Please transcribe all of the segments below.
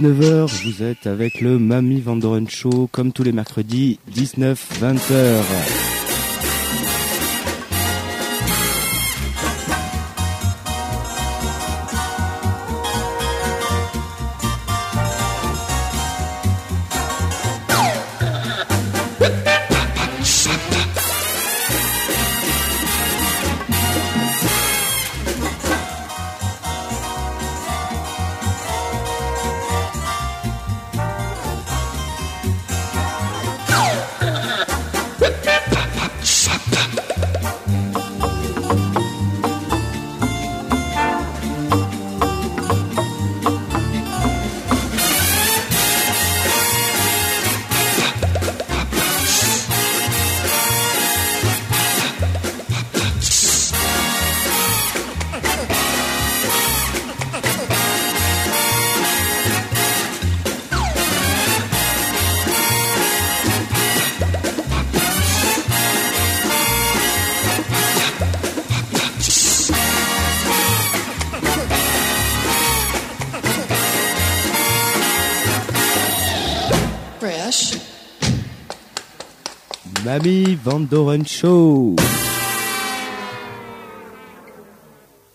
19h, vous êtes avec le Mamie Vandoren Show comme tous les mercredis, 19-20h. Van Doren Show.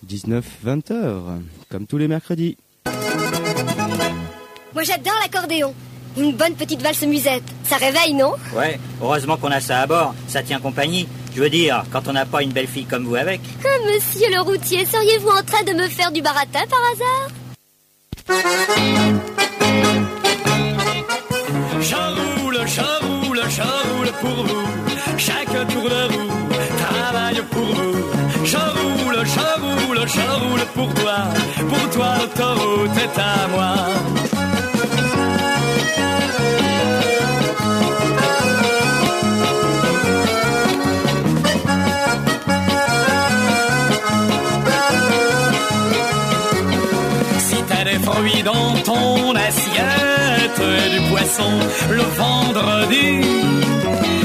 19-20h, comme tous les mercredis. Moi j'adore l'accordéon. Une bonne petite valse musette. Ça réveille, non? Ouais, heureusement qu'on a ça à bord. Ça tient compagnie. Je veux dire, quand on n'a pas une belle fille comme vous avec. Ah, monsieur le routier, seriez-vous en train de me faire du baratin par hasard? Dans ton assiette et du poisson le vendredi,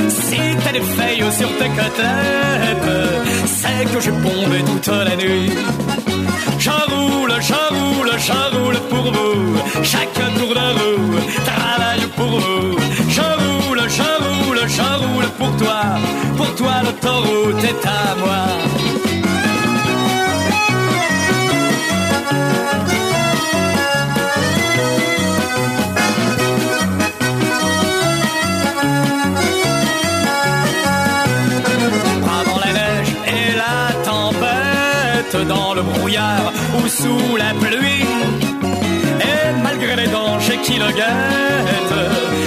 si t'as des feuilles sur tes côtelettes, c'est que j'ai bombé toute la nuit. J'enroule, j'enroule, j'enroule pour vous. Chaque tour de roue travaille pour vous. J'enroule, j'enroule, j'enroule pour toi. Pour toi, l'autoroute est à moi. Dans le brouillard ou sous la pluie. Et malgré les dangers qui le guettent,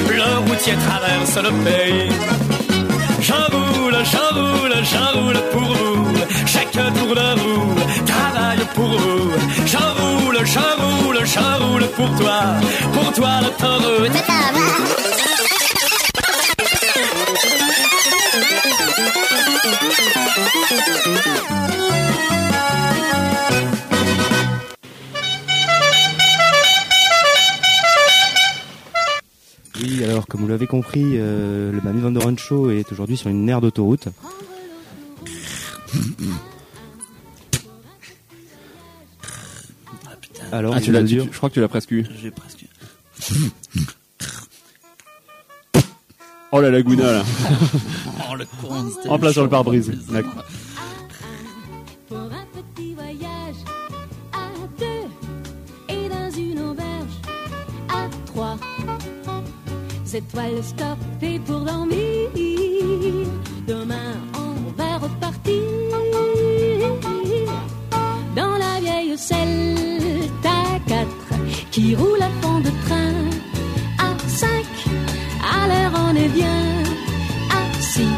le routier traverse le pays. J'enroule, j'enroule, j'enroule pour vous. Chaque tour de roue travaille pour vous. J'enroule, j'enroule, j'enroule pour toi. Pour toi, l'autoroute compris, euh, le Mamie Van Doren Show est aujourd'hui sur une aire d'autoroute. Alors, Ah, tu l'as dit je crois que tu l'as presque eu. J'ai presque. Oh la laguna là. Oh, le con, en place sur le pare-brise. D'accord. Étoiles stoppées pour dormir. Demain, on va repartir dans la vieille Celta 4 qui roule à fond de train. À 5, à l'heure on est bien assis.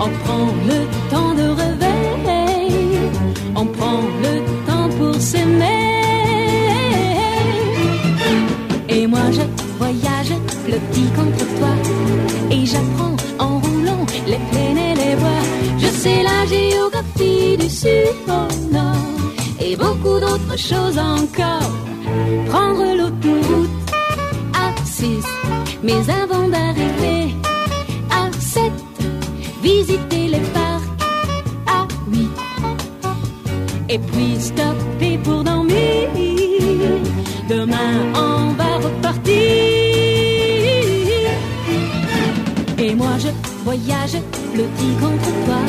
On prend le temps de réveil, on prend le temps pour s'aimer. Voyage le petit contre toi. Et j'apprends en roulant les plaines et les bois. Je sais la géographie du sud au nord Et beaucoup d'autres choses encore. Prendre l'autoroute à 6 Mais avant d'arriver à 7 Visiter les parcs à 8 et puis stopper pour dormir. Demain, on va repartir. Et moi, je voyage le petit contre toi.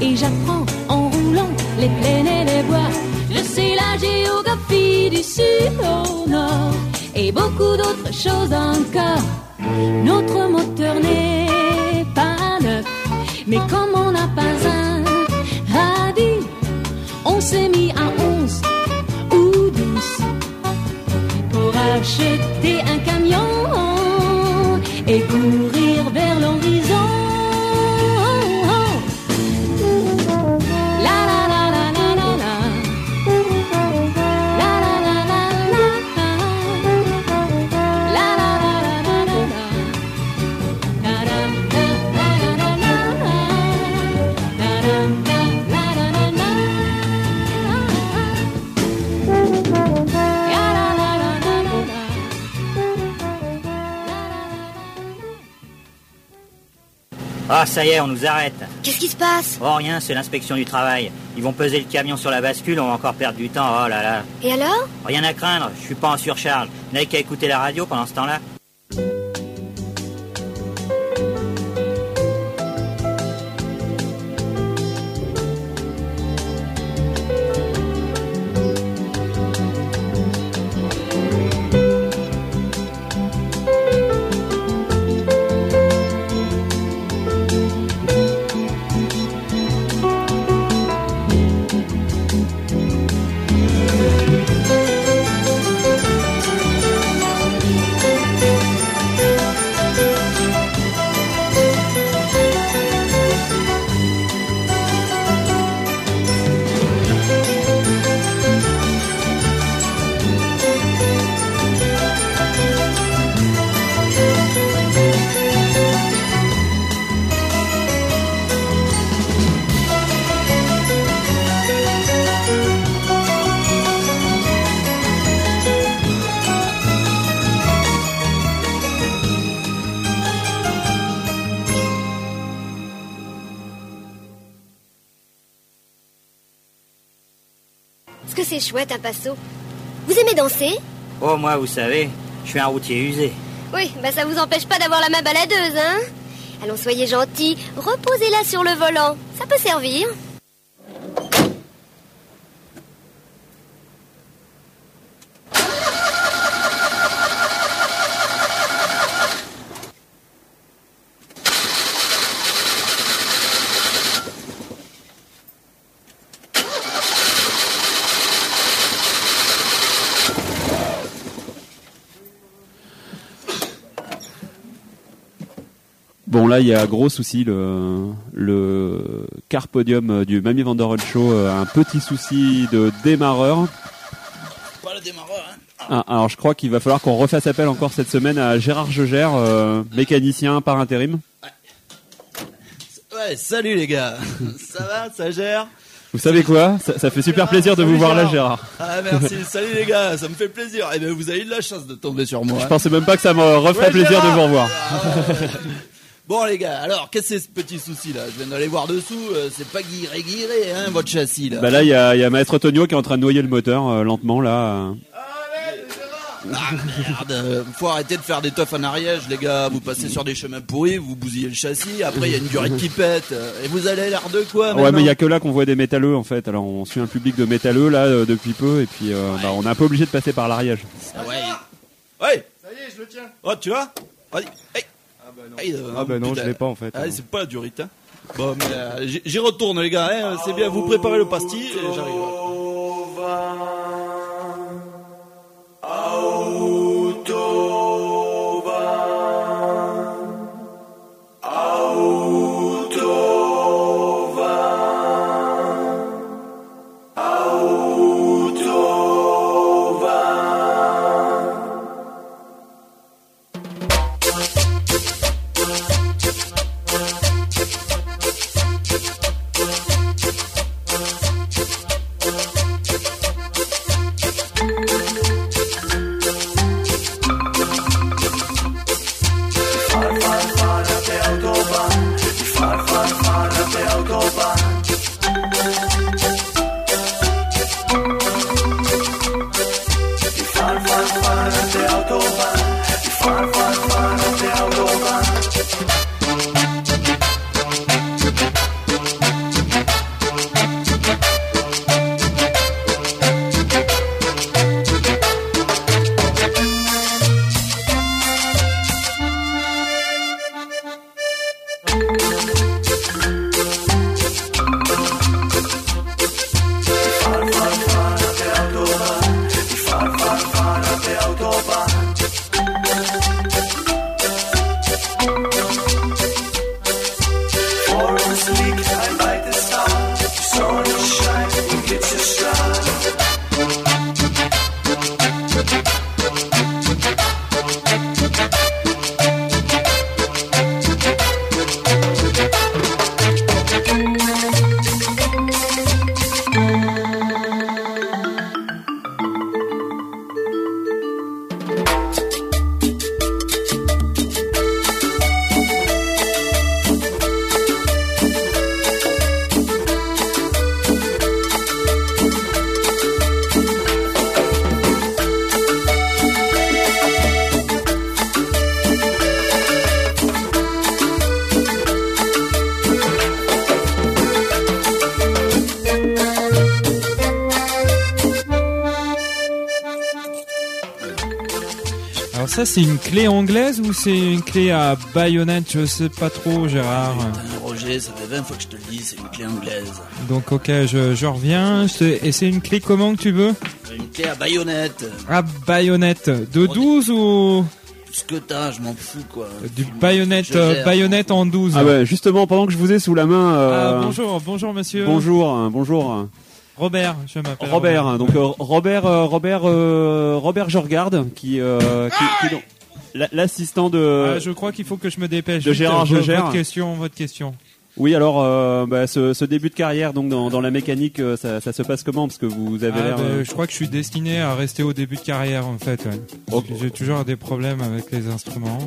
Et j'apprends en roulant les plaines et les bois. Je sais la géographie du sud au nord. Et beaucoup d'autres choses encore. Notre moteur et courir ça y est, on nous arrête. Qu'est-ce qui se passe? Oh, rien, c'est l'inspection du travail. Ils vont peser le camion sur la bascule, on va encore perdre du temps. Oh là là. Et alors? Rien à craindre, je suis pas en surcharge. N'avez qu'à écouter la radio pendant ce temps-là. Passo. Vous aimez danser? Oh, moi, vous savez, je suis un routier usé. Oui, bah ça vous empêche pas d'avoir la main baladeuse, hein? Allons, soyez gentils, reposez-la sur le volant, ça peut servir. Bon là il y a gros souci le le car podium du Mamie Vandoren Show a un petit souci de démarreur. Pas le démarreur, hein. Ah, alors je crois qu'il va falloir qu'on refasse appel encore cette semaine à Gérard Jegère, euh, mécanicien par intérim. Ouais, salut les gars. ça va, ça gère Vous savez quoi? Ça, ça fait super plaisir de vous voir là Gérard. Ah merci, salut les gars, ça me fait plaisir. Eh ben vous avez eu de la chance de tomber sur moi. Je pensais même pas que ça me referait Ouais, plaisir de vous revoir. Bon les gars, alors qu'est-ce que c'est ce petit souci là? Je viens d'aller voir dessous, euh, c'est pas guiré guiré hein votre châssis là. Bah là il y a, il y a Maître Tonio qui est en train de noyer le moteur euh, lentement là. Ah merde, euh, faut arrêter de faire des teufs en ariège les gars, vous passez sur des chemins pourris, vous bousillez le châssis, après il y a une durée qui pète, euh, et vous allez l'air de quoi Ouais mais il y a que là qu'on voit des métalleux en fait. Alors on suit un public de métalleux là euh, depuis peu et puis euh, bah, on est un peu obligé de passer par l'ariège. Ah ouais. Ouais. Ça y est, je le tiens. Oh, tu vois? Vas-y. Hey. Euh, Ah bah non, putain. je l'ai pas en fait. Ah, c'est pas la durite. Hein. Bon, mais euh, j'y- j'y retourne, les gars. Hein. C'est bien, vous préparez le pastis et j'arrive. Alors ça, c'est une clé anglaise ou c'est une clé à baïonnette Je sais pas trop, Gérard. Roger, ça fait 20 fois que je te le dis, c'est une clé anglaise. Donc ok, je, je reviens. Je te- Et c'est une clé comment que tu veux Une clé à baïonnette. Ah, baïonnette. De 12 ou ce que t'as, je m'en fous, quoi. du baïonnette, euh, baïonnette en 12 Ah bah justement, pendant que je vous ai sous la main, euh, Ah, bonjour, bonjour monsieur. bonjour, hein, bonjour. Robert, je m'appelle Robert, hein, donc euh, Robert, euh, Robert, euh, Robert, je regarde, qui, euh, qui, qui la- l'assistant de. Ah, je crois qu'il faut que je me dépêche. de Gérard vo- Jegère. Votre question, votre question. Oui, alors euh, bah, ce, ce début de carrière, donc dans, dans la mécanique, euh, ça, ça se passe comment? Parce que vous avez Ah, l'air. bah, euh, Je crois que je suis destiné à rester au début de carrière en fait. ouais. J'ai toujours des problèmes avec les instruments.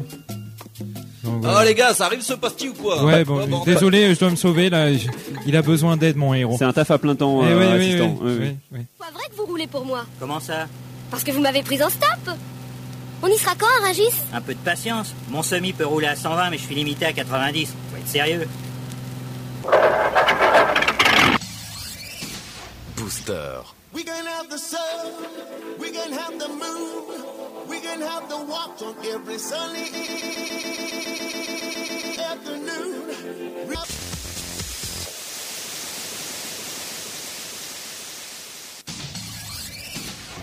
Donc, Oh voilà. les gars, ça arrive ce pastis ou quoi? Ouais, bon, Ah, bon, désolé, je dois me sauver là. je- Il a besoin d'aide, mon héros. C'est un taf à plein temps, euh, oui, oui, assistant. oui, Oui, oui. oui, oui. Pas vrai que vous roulez pour moi? Comment ça? Parce que vous m'avez pris en stop On y sera quand, à Rungis Un peu de patience. Mon semi peut rouler à 120, mais je suis limité à 90. Faut être sérieux. Booster. We can have the sun, we can have the moon, we can have the walk on every sunny afternoon.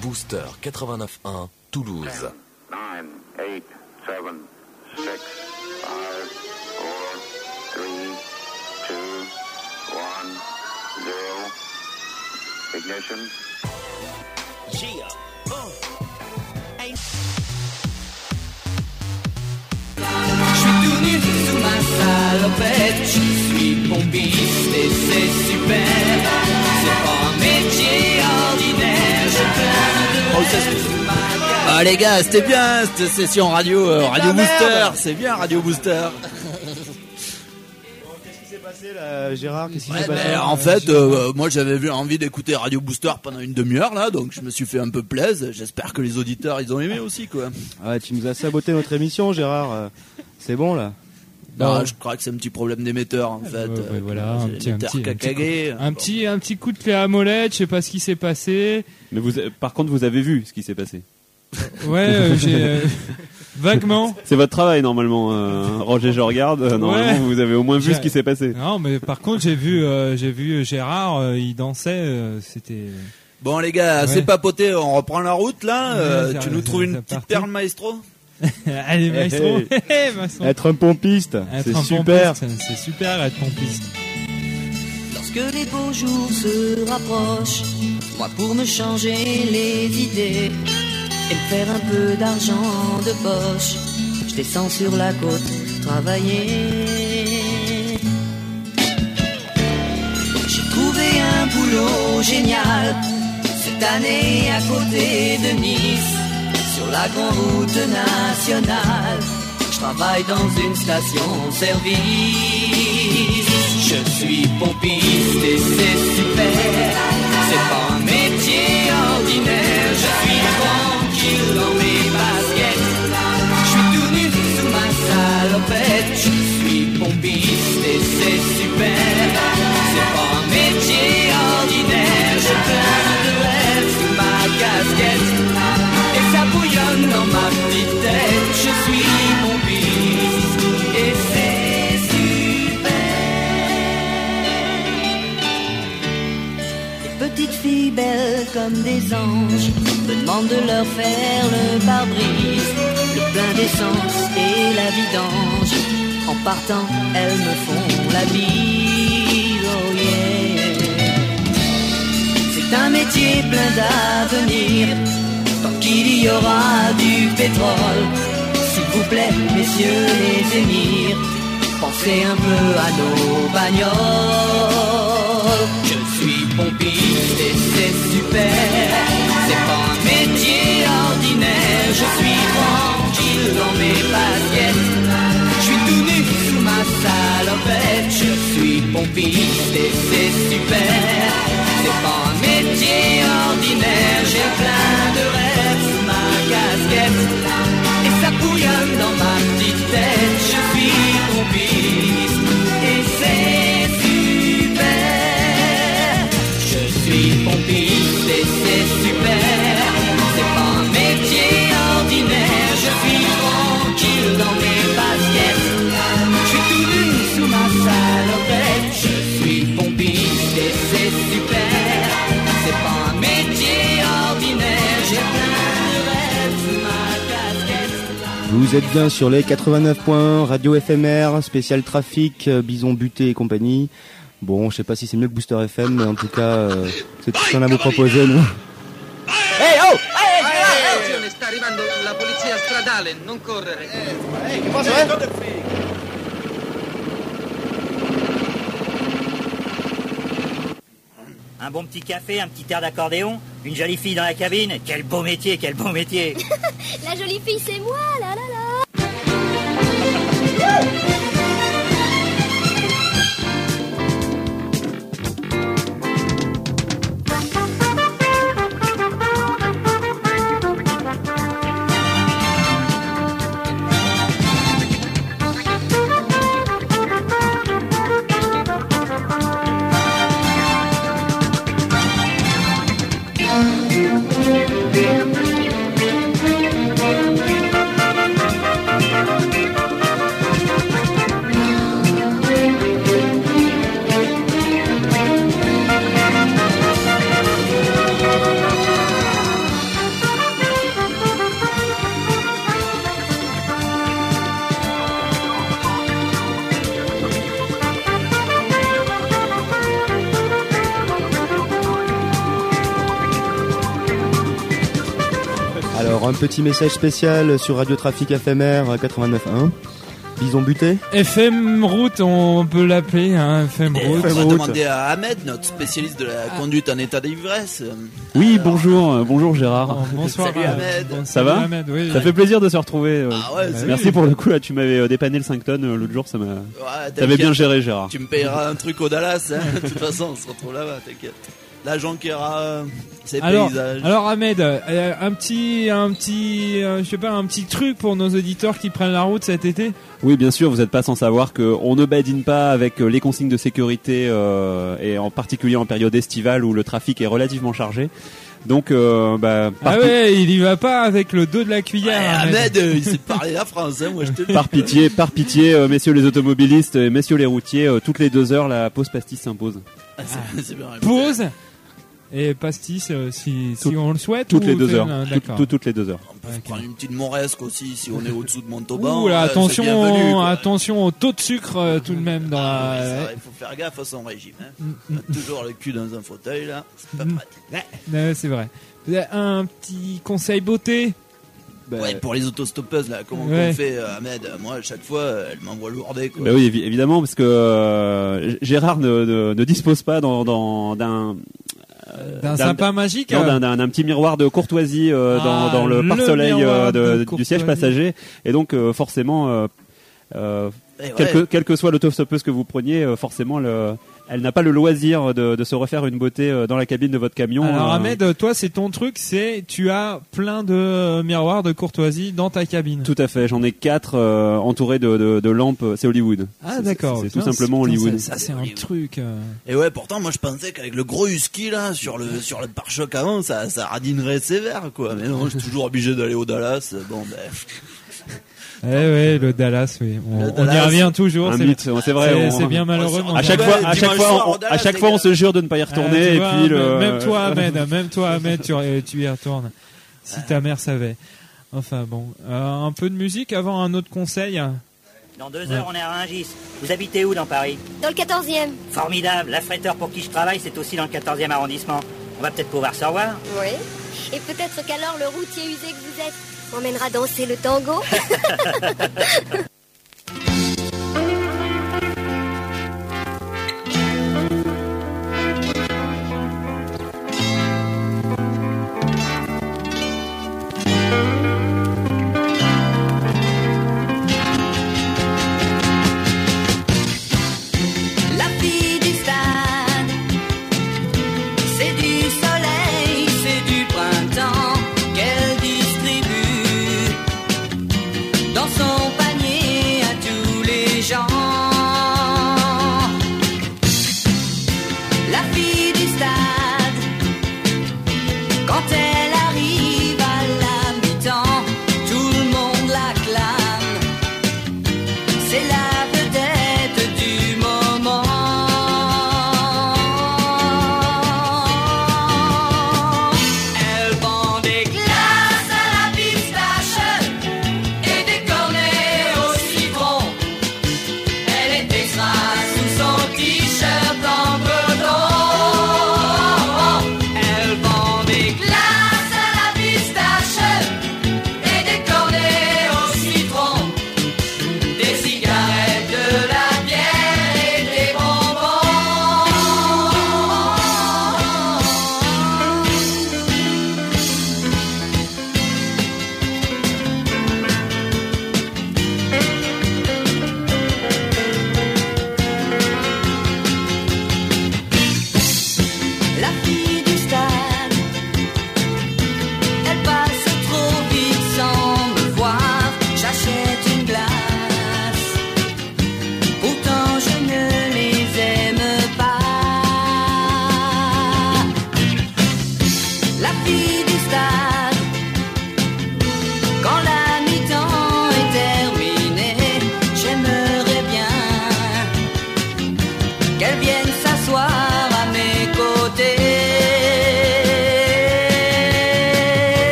Booster 89.1 Toulouse. 9, 8, 7, 6, Ignition. Je suis tout nu sous ma salopette, je suis bombiste et c'est super. C'est pas un métier ordinaire, je plane de Ah les gars, c'était bien cette session radio, euh, Radio Booster, c'est bien Radio Booster. Passé là, Gérard Qu'est-ce qui Ouais, s'est passé ben, en fait, euh, moi j'avais vu envie d'écouter Radio Booster pendant une demi-heure là, donc je me suis fait un peu plaisir. J'espère que les auditeurs ils ont aimé aussi quoi. Ouais, tu nous as saboté notre émission, Gérard. Euh, C'est bon là Non, je crois que c'est un petit problème d'émetteur en fait. Ouais, ouais, Euh, voilà, un petit, un petit, un coup, un petit, un petit coup de clé à molette. Je sais pas ce qui s'est passé. Mais vous, par contre, vous avez vu ce qui s'est passé. Ouais, euh, j'ai. Vaguement. C'est votre travail normalement, euh, Roger. Je regarde. euh, normalement, Ouais. vous avez au moins vu ce qui s'est passé. Non, mais par contre, j'ai vu, euh, j'ai vu Gérard, euh, il dansait, euh, c'était. Bon les gars, Ouais. c'est papoté, on reprend la route là. tu nous trouves une petite perle maestro Allez, maestro. Hey, Hey, maestro. Être un pompiste, Être c'est un super. C'est super être pompiste. Lorsque les beaux jours se rapprochent, moi pour me changer les idées et me faire un peu d'argent de poche, je descends sur la côte travailler. J'ai trouvé un boulot génial cette année à côté de Nice, sur la grande route nationale. Je travaille dans une station-service. Je suis pompiste et c'est super. C'est pas comme des anges me demandent de leur faire le pare-brise, le plein d'essence et la vidange. En partant, elles me font la bise, oh yeah. C'est un métier plein d'avenir, tant qu'il y aura du pétrole. S'il vous plaît, messieurs les émirs, pensez un peu à nos bagnoles. Pompiste et c'est super. C'est pas un métier ordinaire. Je suis tranquille dans mes baskets. Je suis tout nu sous ma salopette. Je suis pompiste et c'est super. C'est pas un métier ordinaire. J'ai plein de rêves sous ma casquette. Et ça bouillonne dans ma petite tête. Je suis pompiste et c'est pompiste et c'est super. C'est pas un métier ordinaire. Je suis tranquille dans mes baskets. Je suis tout nu sous ma salopette. Je suis pompiste et c'est super. C'est pas un métier ordinaire. J'ai plein de rêves sous ma casquette. Vous êtes bien sur les 89 points, radio éphémère, spécial trafic, euh, bison buté et compagnie. Bon, je sais pas si c'est mieux que Booster FM, mais en tout cas, euh, c'est tout ce qu'on a à vous proposer, nous. Ehi, oh! Attenzione, sta arrivando la polizia stradale, non correre. Ehi, che cosa, eh? Un bon petit café, un petit air d'accordéon, une jolie fille dans la cabine. Quel beau métier, quel beau métier. La jolie fille, c'est moi, là, là, là. Petit message spécial sur Radio Trafic éphémère 89.1. Bison buté FM route, on peut l'appeler, hein, FM Et route. on va demander à Ahmed, notre spécialiste de la conduite en état d'ivresse. Oui, bonjour, euh, bonjour Gérard. bonsoir, Salut euh, Ahmed. bon- Ça va Ahmed, oui. Ça fait plaisir de se retrouver. euh. Ah ouais, c'est Merci pour le coup là, tu m'avais euh, dépanné le 5 tonnes l'autre jour, ça m'a. Ouais, T'avais bien géré Gérard. Tu me payeras un truc au Dallas, hein. de toute façon, on se retrouve là-bas, t'inquiète. L'agent qui aura ses Alors, paysages. alors Ahmed, euh, un petit, un petit, euh, je sais pas, un petit truc pour nos auditeurs qui prennent la route cet été? Oui, bien sûr, vous n'êtes pas sans savoir qu'on ne badine pas avec les consignes de sécurité euh, et en particulier en période estivale où le trafic est relativement chargé. Donc, euh, bah, Ah ouais, il y va pas avec le dos de la cuillère. Ahmed. Euh, il sait parler la France, hein, moi je te le dis. par pitié, par pitié, euh, messieurs les automobilistes et messieurs les routiers, euh, toutes les deux heures, la pause pastis s'impose. Ah. Pause? Et pastis euh, si, si on le souhaite. Toutes ou les deux heures. Toutes- D'accord. toutes- toutes les deux heures. On peut prendre une petite moresque aussi si on est au-dessous de Montauban. Ouh là, Ouais, c'est bienvenu, attention, quoi. attention au taux de sucre euh, tout de même dans Ah, ouais, la. il faut faire gaffe à son régime. Hein. Mm, Toujours le cul dans un fauteuil là, c'est pas pratique. Ouais, c'est vrai. Vous avez Un petit conseil beauté. Ouais, pour les autostoppeuses là, comment Ouais. on fait euh, Ahmed Moi, à chaque fois, euh, elle m'envoie lourder quoi. Bah oui, évi- évidemment, parce que euh, Gérard ne, ne, ne dispose pas dans, dans- d'un euh, D'un sapin magique, non, euh. d'un- petit miroir de courtoisie euh, Ah, dans, dans le le pare-soleil euh, de- de du siège passager, et donc euh, forcément, euh, euh, Eh quel, ouais. que, quel que soit l'autostoppeuse que vous preniez, euh, forcément, le, elle n'a pas le loisir de, de se refaire une beauté euh, dans la cabine de votre camion. Alors euh, Ahmed, toi c'est ton truc, c'est tu as plein de euh, miroirs de courtoisie dans ta cabine. Tout à fait, j'en ai quatre euh, entourés de, de, de lampes. C'est Hollywood. Ah d'accord. C'est tout simplement Hollywood. Ça, ça, c'est un truc. euh. Et ouais, pourtant, moi je pensais qu'avec le gros husky là, sur le, sur le pare-choc avant, ça, ça radinerait sévère quoi. Mais non, je suis toujours obligé d'aller au Dallas. Bon, ben. Eh ouais, le Dallas, oui. On, y revient toujours. C'est- vrai. C'est, bien malheureux. À chaque fois, à chaque fois, on, à chaque fois, on se jure de ne pas y Ah, retourner. et vois, puis même- le. même toi, Ahmed, même toi, Ahmed, tu, tu y retournes. Si ta mère savait. Enfin bon, Euh, un peu de musique avant un autre conseil? Dans deux heures, on est à Rungis. Vous habitez où dans Paris? Dans le 14e. Formidable. La fretteur pour qui je travaille, c'est aussi dans le 14e arrondissement. On va peut-être pouvoir se revoir. Oui. Et peut-être qu'alors le routier usé que vous êtes m'emmènera danser le tango.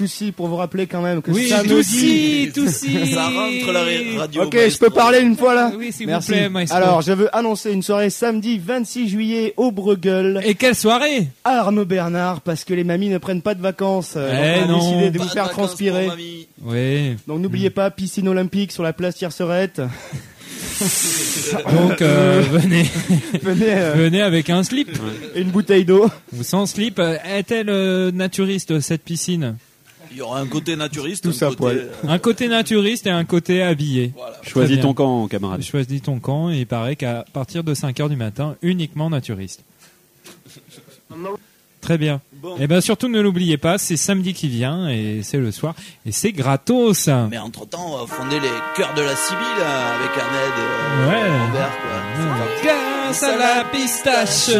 Toussi, pour vous rappeler quand même que Oui, samedi... Toussi, Toussi. Ça rentre la ra- radio. Ok, je peux parler une fois là Oui, s'il vous Merci. plaît, maestro. Alors, je veux annoncer une soirée samedi 26 juillet au Bruegel. Et quelle soirée à Arnaud Bernard, parce que les mamies ne prennent pas de vacances. Euh, Eh donc on a décidé de Pas vous faire transpirer. pour mamie. Oui. Donc n'oubliez pas, piscine olympique sur la place Tiercerette. Donc euh, venez, Venez, euh, venez avec un slip. et une bouteille d'eau. Sans slip. Est-elle euh, naturiste cette piscine? Il y aura un côté naturiste, Tout un ça côté... poil. Un côté naturiste et un côté habillé. Voilà. Choisis ton camp, camarade. Choisis ton camp et il paraît qu'à partir de 5h du matin, uniquement naturiste. Très bien. Bon. Et bien surtout ne l'oubliez pas, c'est samedi qui vient et c'est le soir et c'est gratos. Mais entre temps, on va fonder les cœurs de la Sibylle euh, avec Ahmed euh, Ouais. Lambert, quoi. Grâce à la pistache,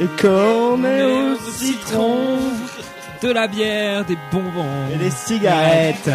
Et comme et au citron. De la bière, des bonbons Et des cigarettes.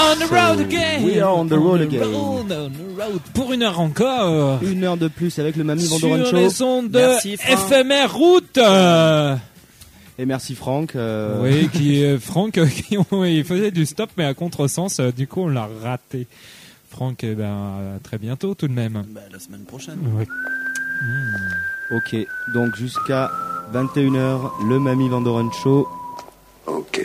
On the road again. We are on the road the again. road, on the road. Pour une heure encore. Une heure de plus avec le Mamie Sur Vandoren Show. les ondes de Merci, Franck. FMR Route. Euh, Et merci Franck. euh, Oui, qui est Franck, euh, qui il faisait du stop mais à contresens. euh, Du coup, on l'a raté. Franck, eh ben, à très bientôt tout de même. Bah, la semaine prochaine. Ouais. Ok, donc jusqu'à 21h, le Mamie Vandoren Show. Ok.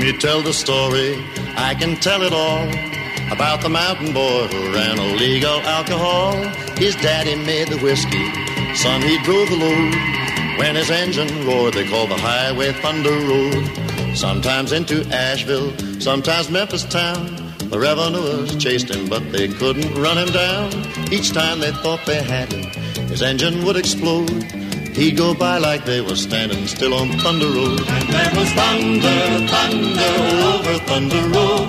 Me tell the story, I can tell it all. About the mountain boy who ran illegal alcohol. His daddy made the whiskey, son he drove the load. When his engine roared, they called the highway Thunder Road. Sometimes into Asheville, sometimes Memphis town. The revenuers chased him, but they couldn't run him down. Each time they thought they had him, his engine would explode. He'd go by like they were standing still on Thunder Road. And there was thunder, thunder over Thunder Road.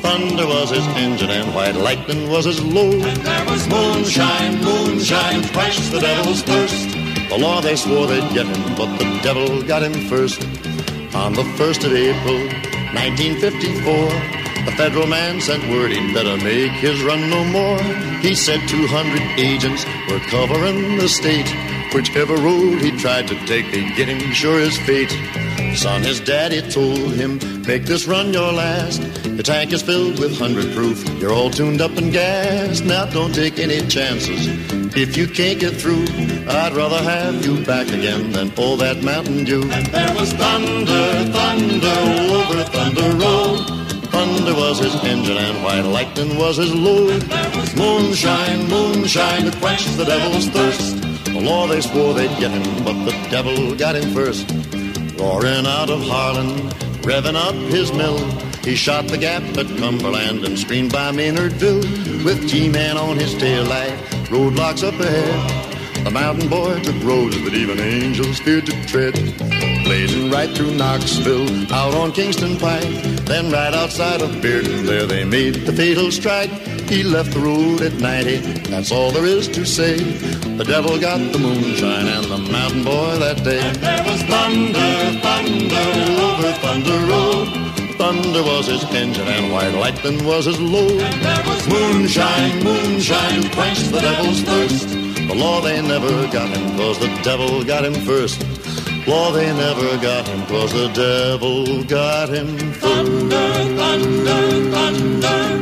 Thunder was his engine and white lightning was his load. And there was moonshine, moonshine, quenched the devil's thirst. The law they swore they'd get him, but the devil got him first. On the 1st of April, 1954, the federal man sent word he'd better make his run no more. He said 200 agents were covering the state. Whichever road he tried to take, they'd get him sure as fate. Son, his daddy told him, make this run your last. The tank is filled with 100 proof. You're all tuned up and gassed. Now don't take any chances. If you can't get through, I'd rather have you back again than all that Mountain Dew. And there was thunder, thunder over Thunder Road. Thunder was his engine and white lightning was his load. Moonshine, moonshine to quench the devil's thirst. The law they swore they'd get him, but the devil got him first. Roaring out of Harlan, revving up his mill. He shot the gap at Cumberland and screened by Maynardville. With G-Man on his tail light, roadblocks up ahead. The mountain boy took roads that even angels feared to tread. Blazing right through Knoxville, out on Kingston Pike. Then right outside of Bearden, there they made the fatal strike. He left the road at 90, that's all there is to say. The devil got the moonshine and the mountain boy that day. And there was thunder, thunder over Thunder Road. Thunder was his engine and white lightning was his load. And there was moonshine, moonshine, quenched the devil's thirst. The law they never got him cause the devil got him first. Law they never got him cause the devil got him first. thunder, thunder, oh.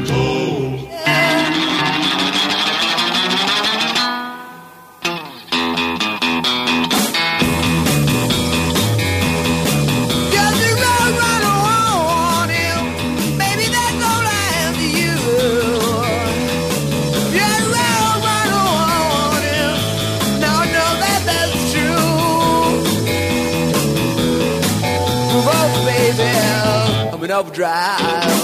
I'm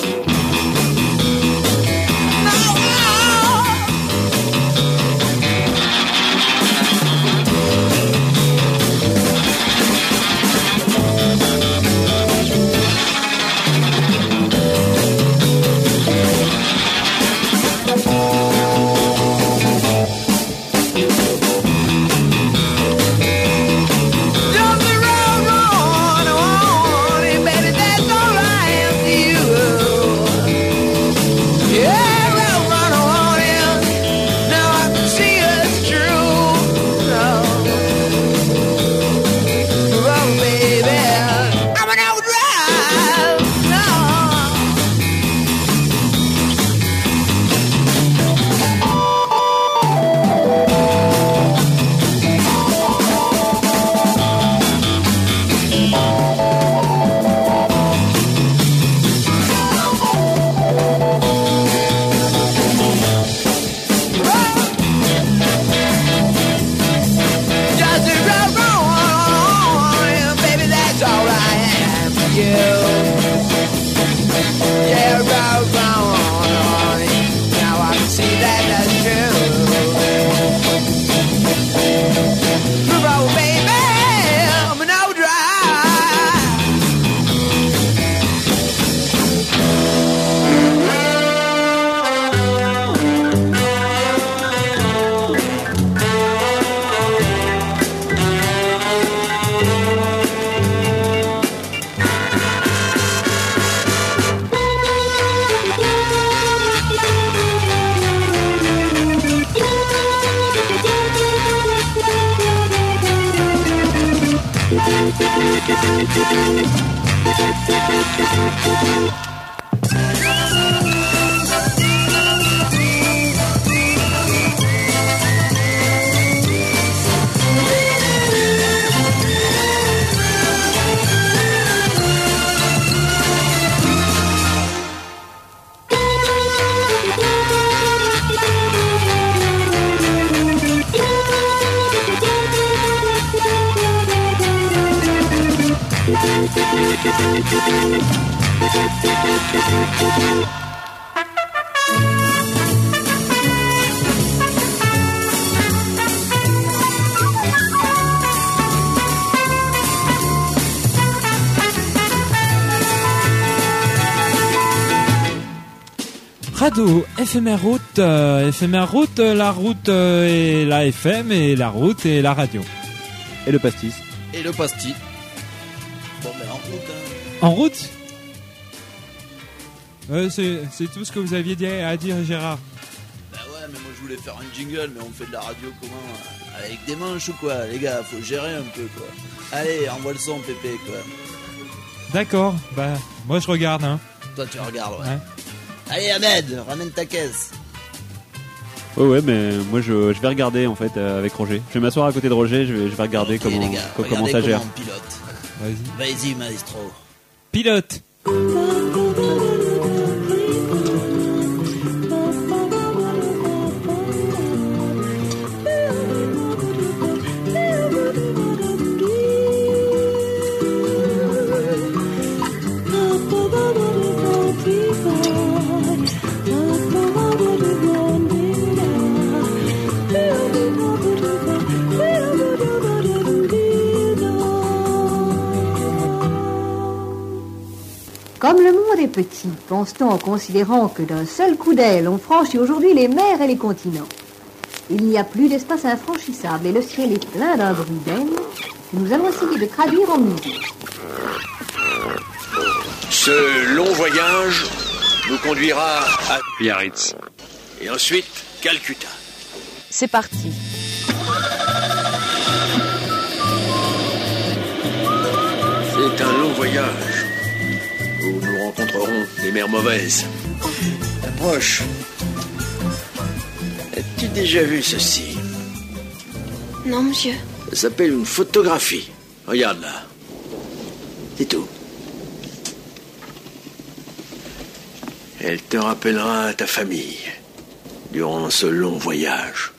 éphémère route, euh, éphémère route, euh, la route euh, et la FM et la route et la radio. Et le pastis. Et le pastis. Bon, ben en route. hein. En route? Euh, c'est tout ce que vous aviez dit à dire Gérard. Bah ouais, mais moi je voulais faire un jingle, mais on fait de la radio comment Avec des manches ou quoi Les gars, faut gérer un peu quoi. Allez, envoie le son, Pépé quoi. D'accord, bah moi je regarde hein. Toi tu regardes, ouais. Ouais. Allez, Ahmed, ramène ta caisse. Ouais, ouais, mais moi je, je vais regarder en fait euh, avec Roger. Je vais m'asseoir à côté de Roger, je vais, je vais regarder Ok, comment, les gars, co- comment regardez ça gère. on pilote. Vas-y. Vas-y, maestro. Pilote Comme le monde est petit, pense-t-on en considérant que d'un seul coup d'aile, on franchit aujourd'hui les mers et les continents. Il n'y a plus d'espace infranchissable et le ciel est plein d'un bruit d'aile que nous allons essayer de traduire en musique. Ce long voyage nous conduira à Biarritz et ensuite Calcutta. C'est parti. C'est un long voyage rencontrerons des mères mauvaises. Approche. As-tu déjà vu ceci? Non, monsieur. Ça s'appelle une photographie. Regarde là. C'est tout. Elle te rappellera ta famille durant ce long voyage.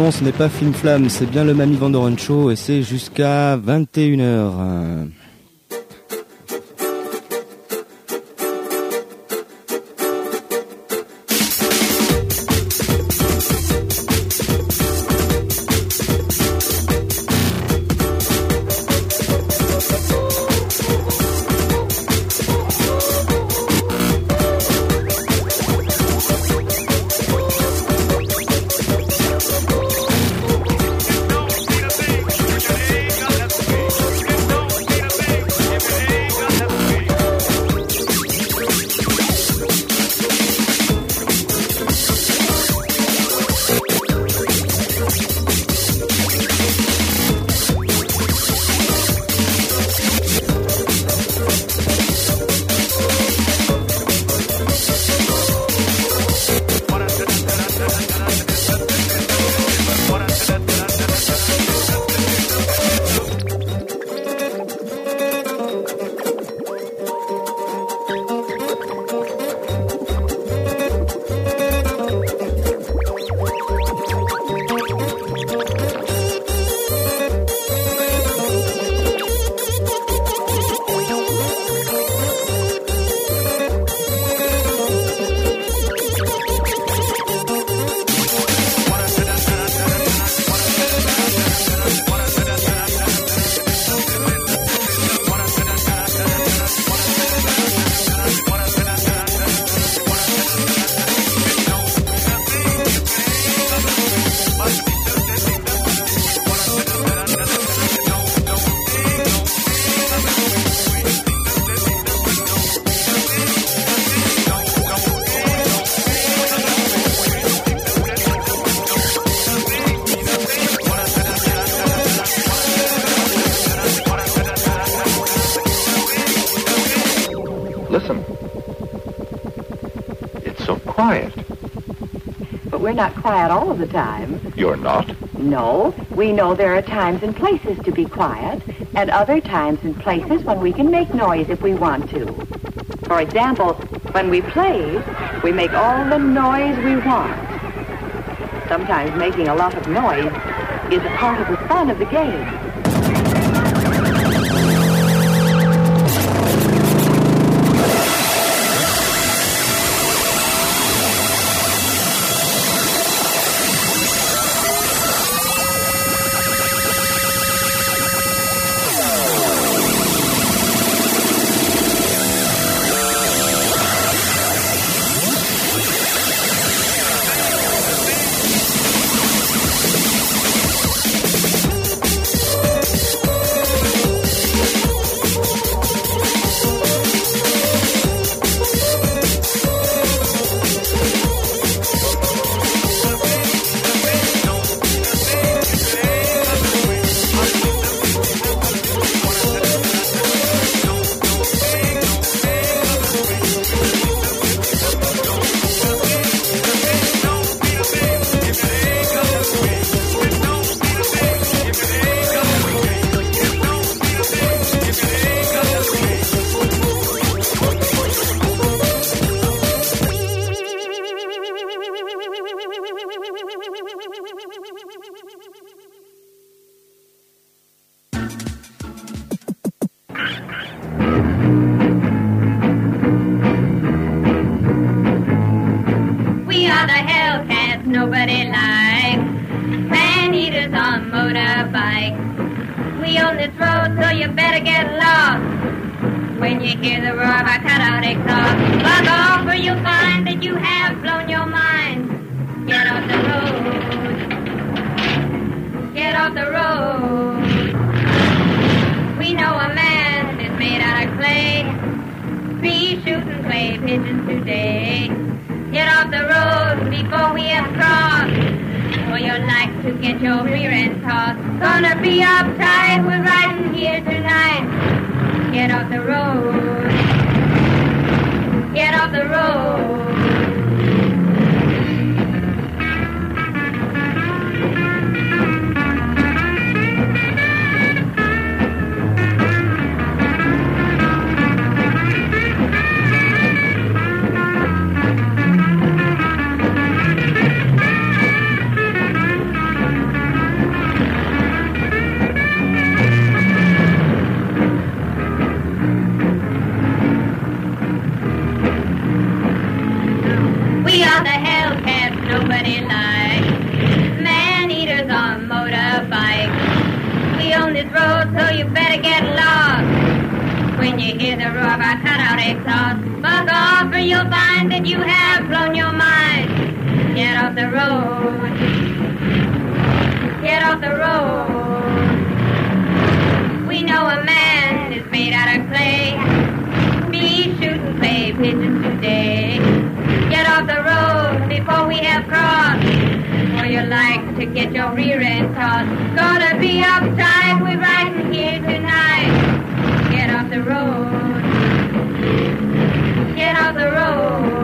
Non, ce n'est pas Film Flamme, c'est bien le Mamie Vandoren Show et c'est jusqu'à 21h. Quiet all of the time. You're not? No, we know there are times and places to be quiet, and other times and places when we can make noise if we want to. For example, when we play, we make all the noise we want. Sometimes making a lot of noise is a part of the fun of the game. Better get lost. When you hear the roar of our cutout exhaust, bug off you'll find that you have blown your mind. Get off the road. Get off the road. We know a man that's made out of clay. Be shooting clay pigeons today. Get off the road before we have crossed. For you're like to get your rear end tossed. Gonna be uptight, we're riding here tonight. Get off the road. Get off the road. You hear the roar of our cutout exhaust, buck off or you'll find that you have blown your mind. Get off the road. Get off the road. We know a man is made out of clay. Be shooting clay pigeons today. Get off the road before we have crossed. Or you like to get your rear end tossed. Gonna be uptight, we're riding here tonight. Get off the road. Get off the road.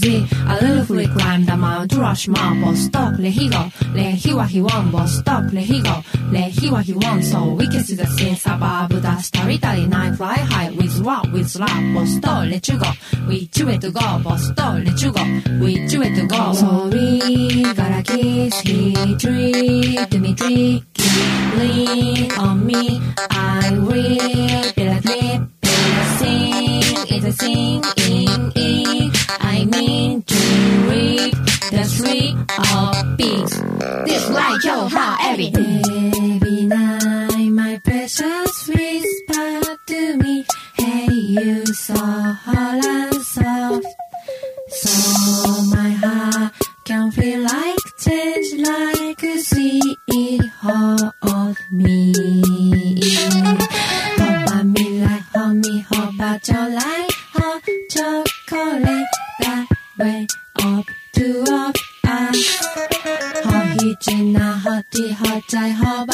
A little free climb the Mount Rushmore. Stop, let he go. Let he what he want. Stop, let he go. Let he what he want. So we can see the scenes above the starry, starry night. Fly high with what, with love. Stop, let you go. We do it to go. Stop, let you go. We do it to go. So we gotta kiss. Me tricky. Lean on me. I will be like lip. Sing, it's a singing. Of peace. This like your heart, every night, my precious whisper to me. Hey, you so hot and soft. So my heart can feel like change like a sweet hold me. Hold me like hold me, hold about your like 在好吧，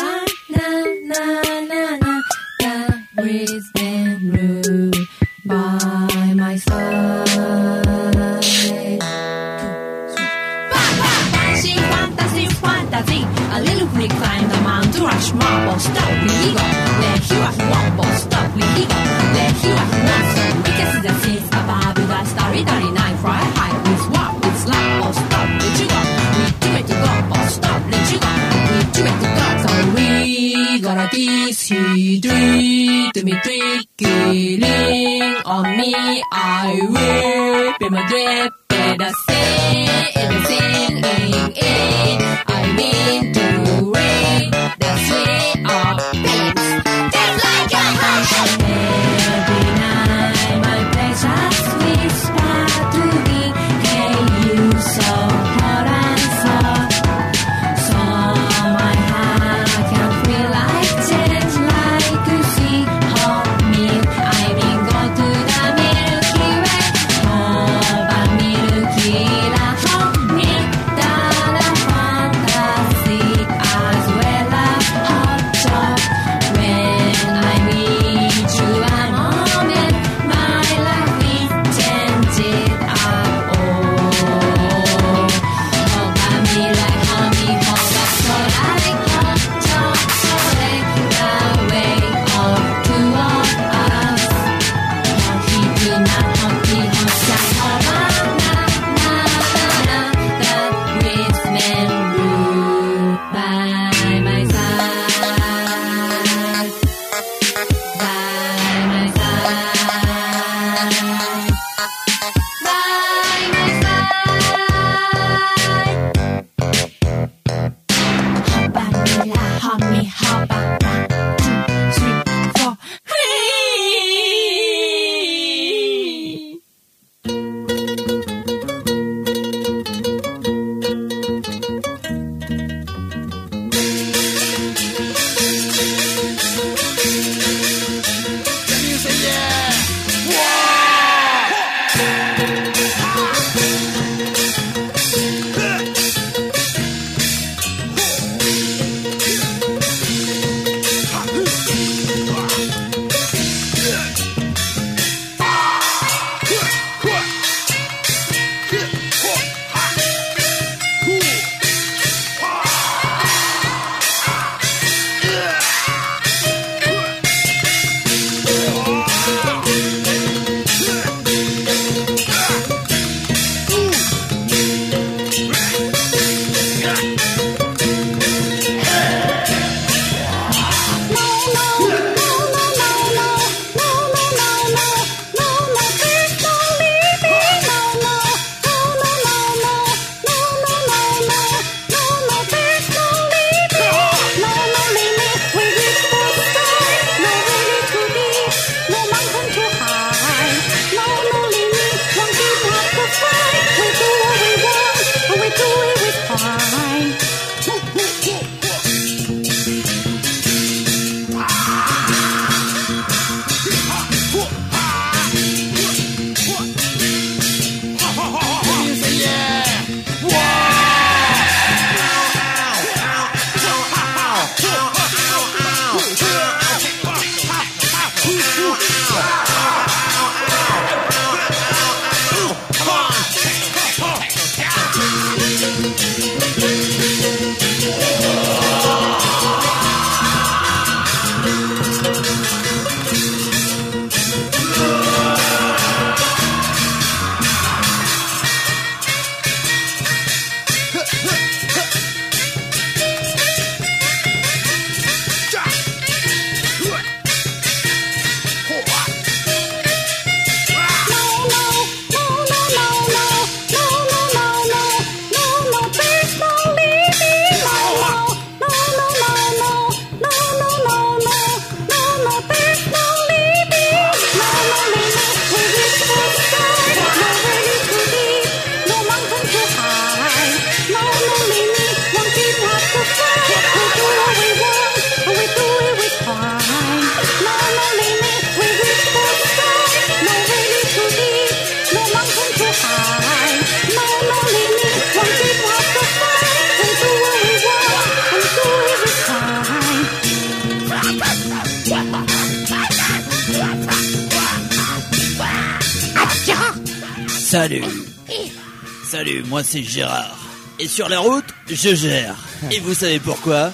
C'est Gérard. Et sur la route, je gère. Et vous savez pourquoi?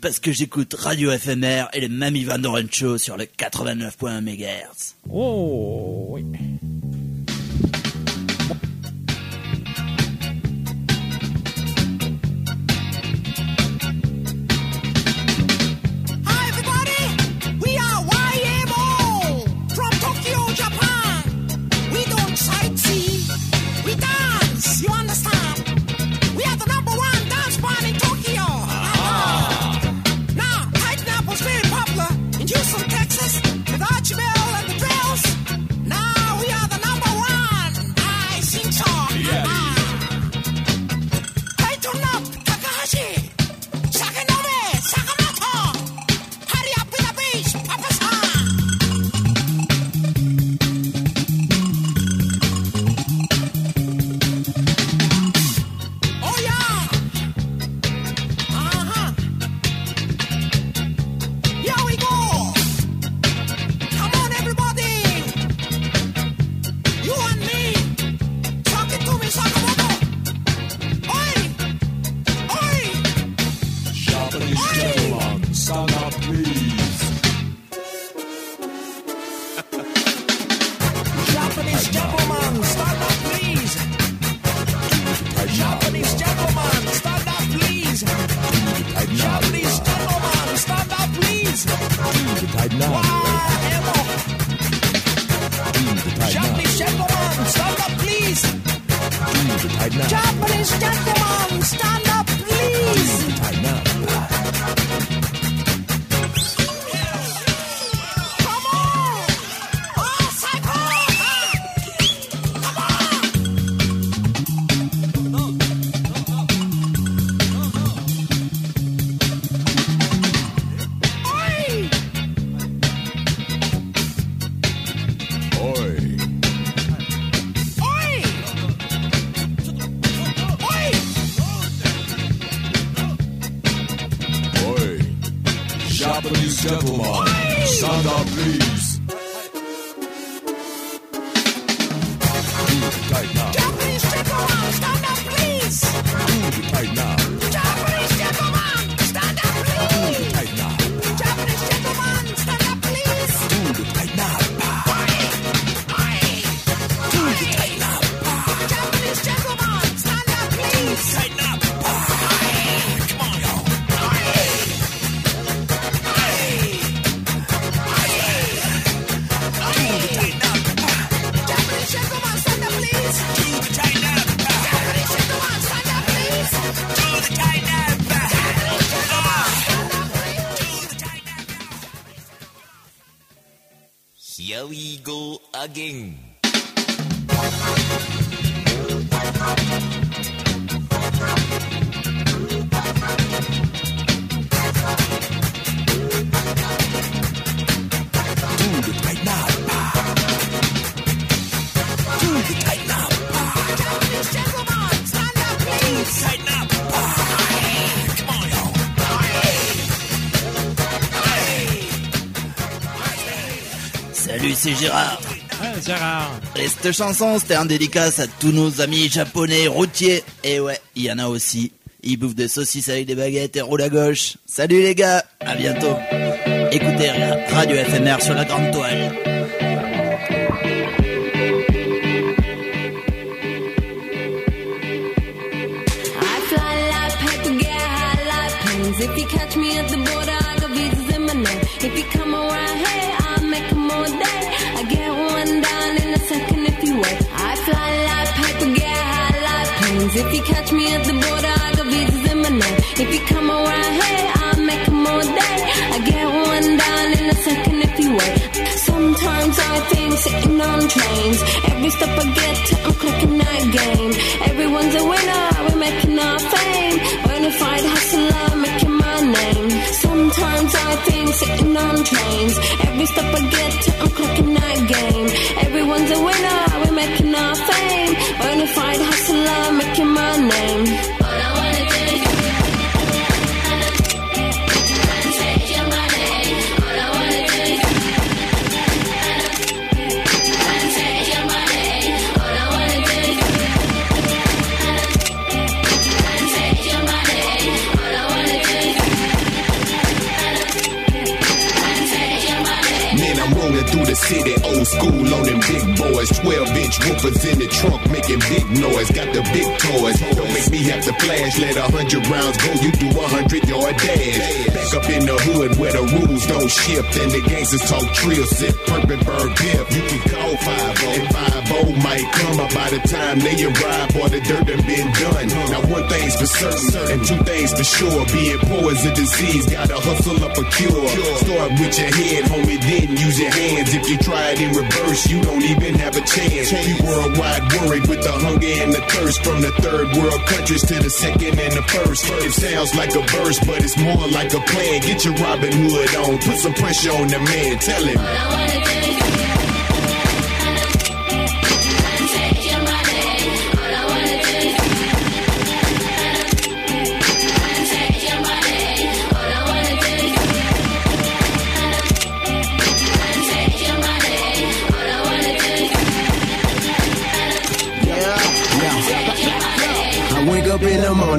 Parce que j'écoute Radio FMR et le Mamie Van Doren sur le 89.1 MHz. Oh, oui. Salut, c'est Gérard. Et cette chanson, c'était un dédicace à tous nos amis japonais routiers. Et ouais, il y en a aussi. Ils bouffent des saucisses avec des baguettes et roulent à gauche. Salut les gars, à bientôt. Écoutez Radio FMR sur la grande toile. Catch me at the border, I got visas in my name. If you come around here, I'll make 'em all day. I get one down in a second if you wait. Sometimes I think sitting on trains. Every step I get to, I'm clicking that game. Everyone's a winner, we're making our fame. Bonafide hustler, making my name. Sometimes I think sitting on trains. Every step I get school on them big boys. 12 inch woofers in the trunk making big noise. Got the big toys. Don't make me have to flash. Let a hundred rounds go. You do a hundred yard dash. Back up in the hood where the rules don't shift. And the gangsters talk trill, sip, and burn piff. You can call 5 and 5 might come up by the time they arrive or the dirt done been done. Now one thing's for certain and two things for sure. Being poor is a disease. Gotta hustle up a cure. Start with your head, homie, then use your hands. If you try it in reverse, you don't even have a chance. We worldwide worried with the hunger and the thirst from the third world countries to the second and the first. It sounds like a verse, but it's more like a plan. Get your Robin Hood on, put some pressure on the man. Tell him.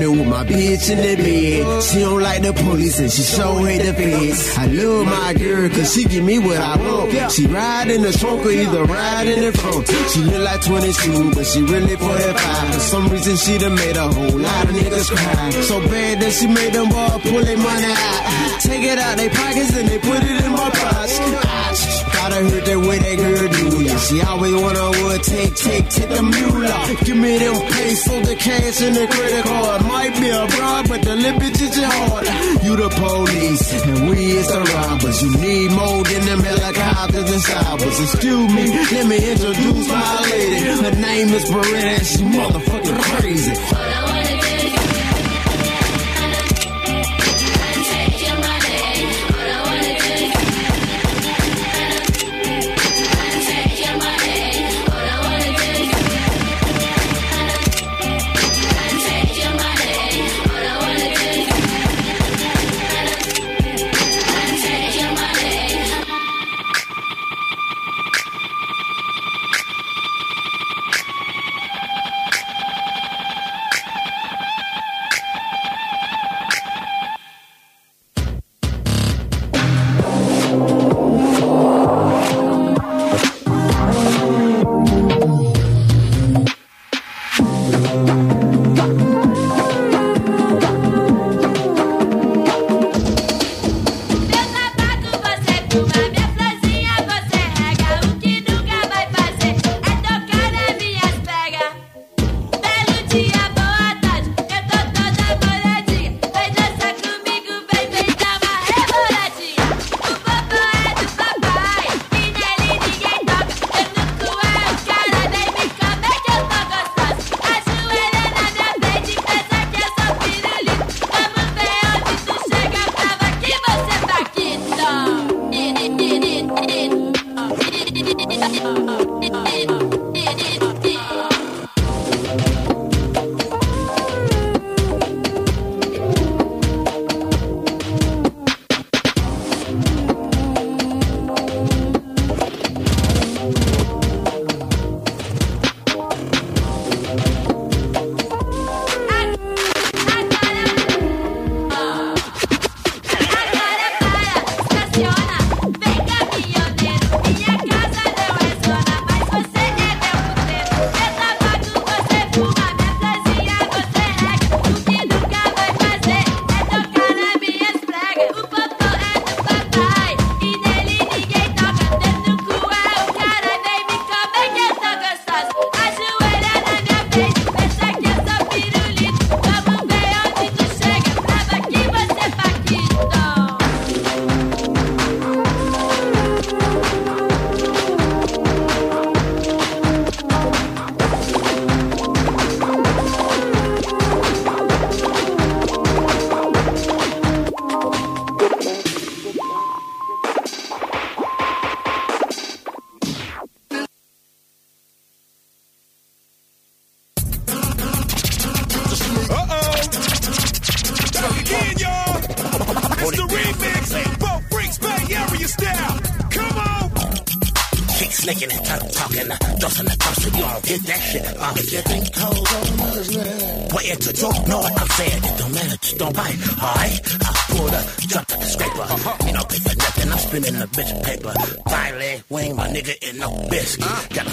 With my bitch in the bed. She don't like the police and she so hate the feds. I love my girl cause she give me what I want. She ride in the trunk or either ride in the front. She look like 22 but she really 45. For some reason she done made a whole lot of niggas cry. So bad that she made them all pull their money out. Take it out they pockets and they put it in my pockets. Gotta heard that way that girl do ya. She always wanna would take, take, take the mule. Give me them pesos, the cash and the credit card. Might be a bribe, but the lip bitch is your heart. You the police, and we is the robbers. You need more than them helicopters and sabbers. Excuse me, let me introduce my lady. Her name is Beretta, and she motherfucking crazy.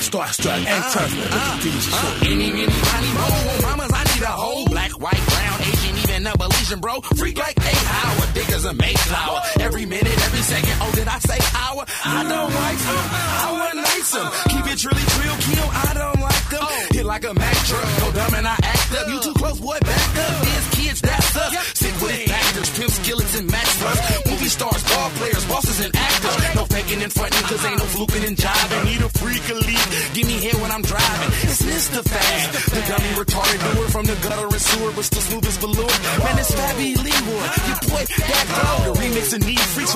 Starstruck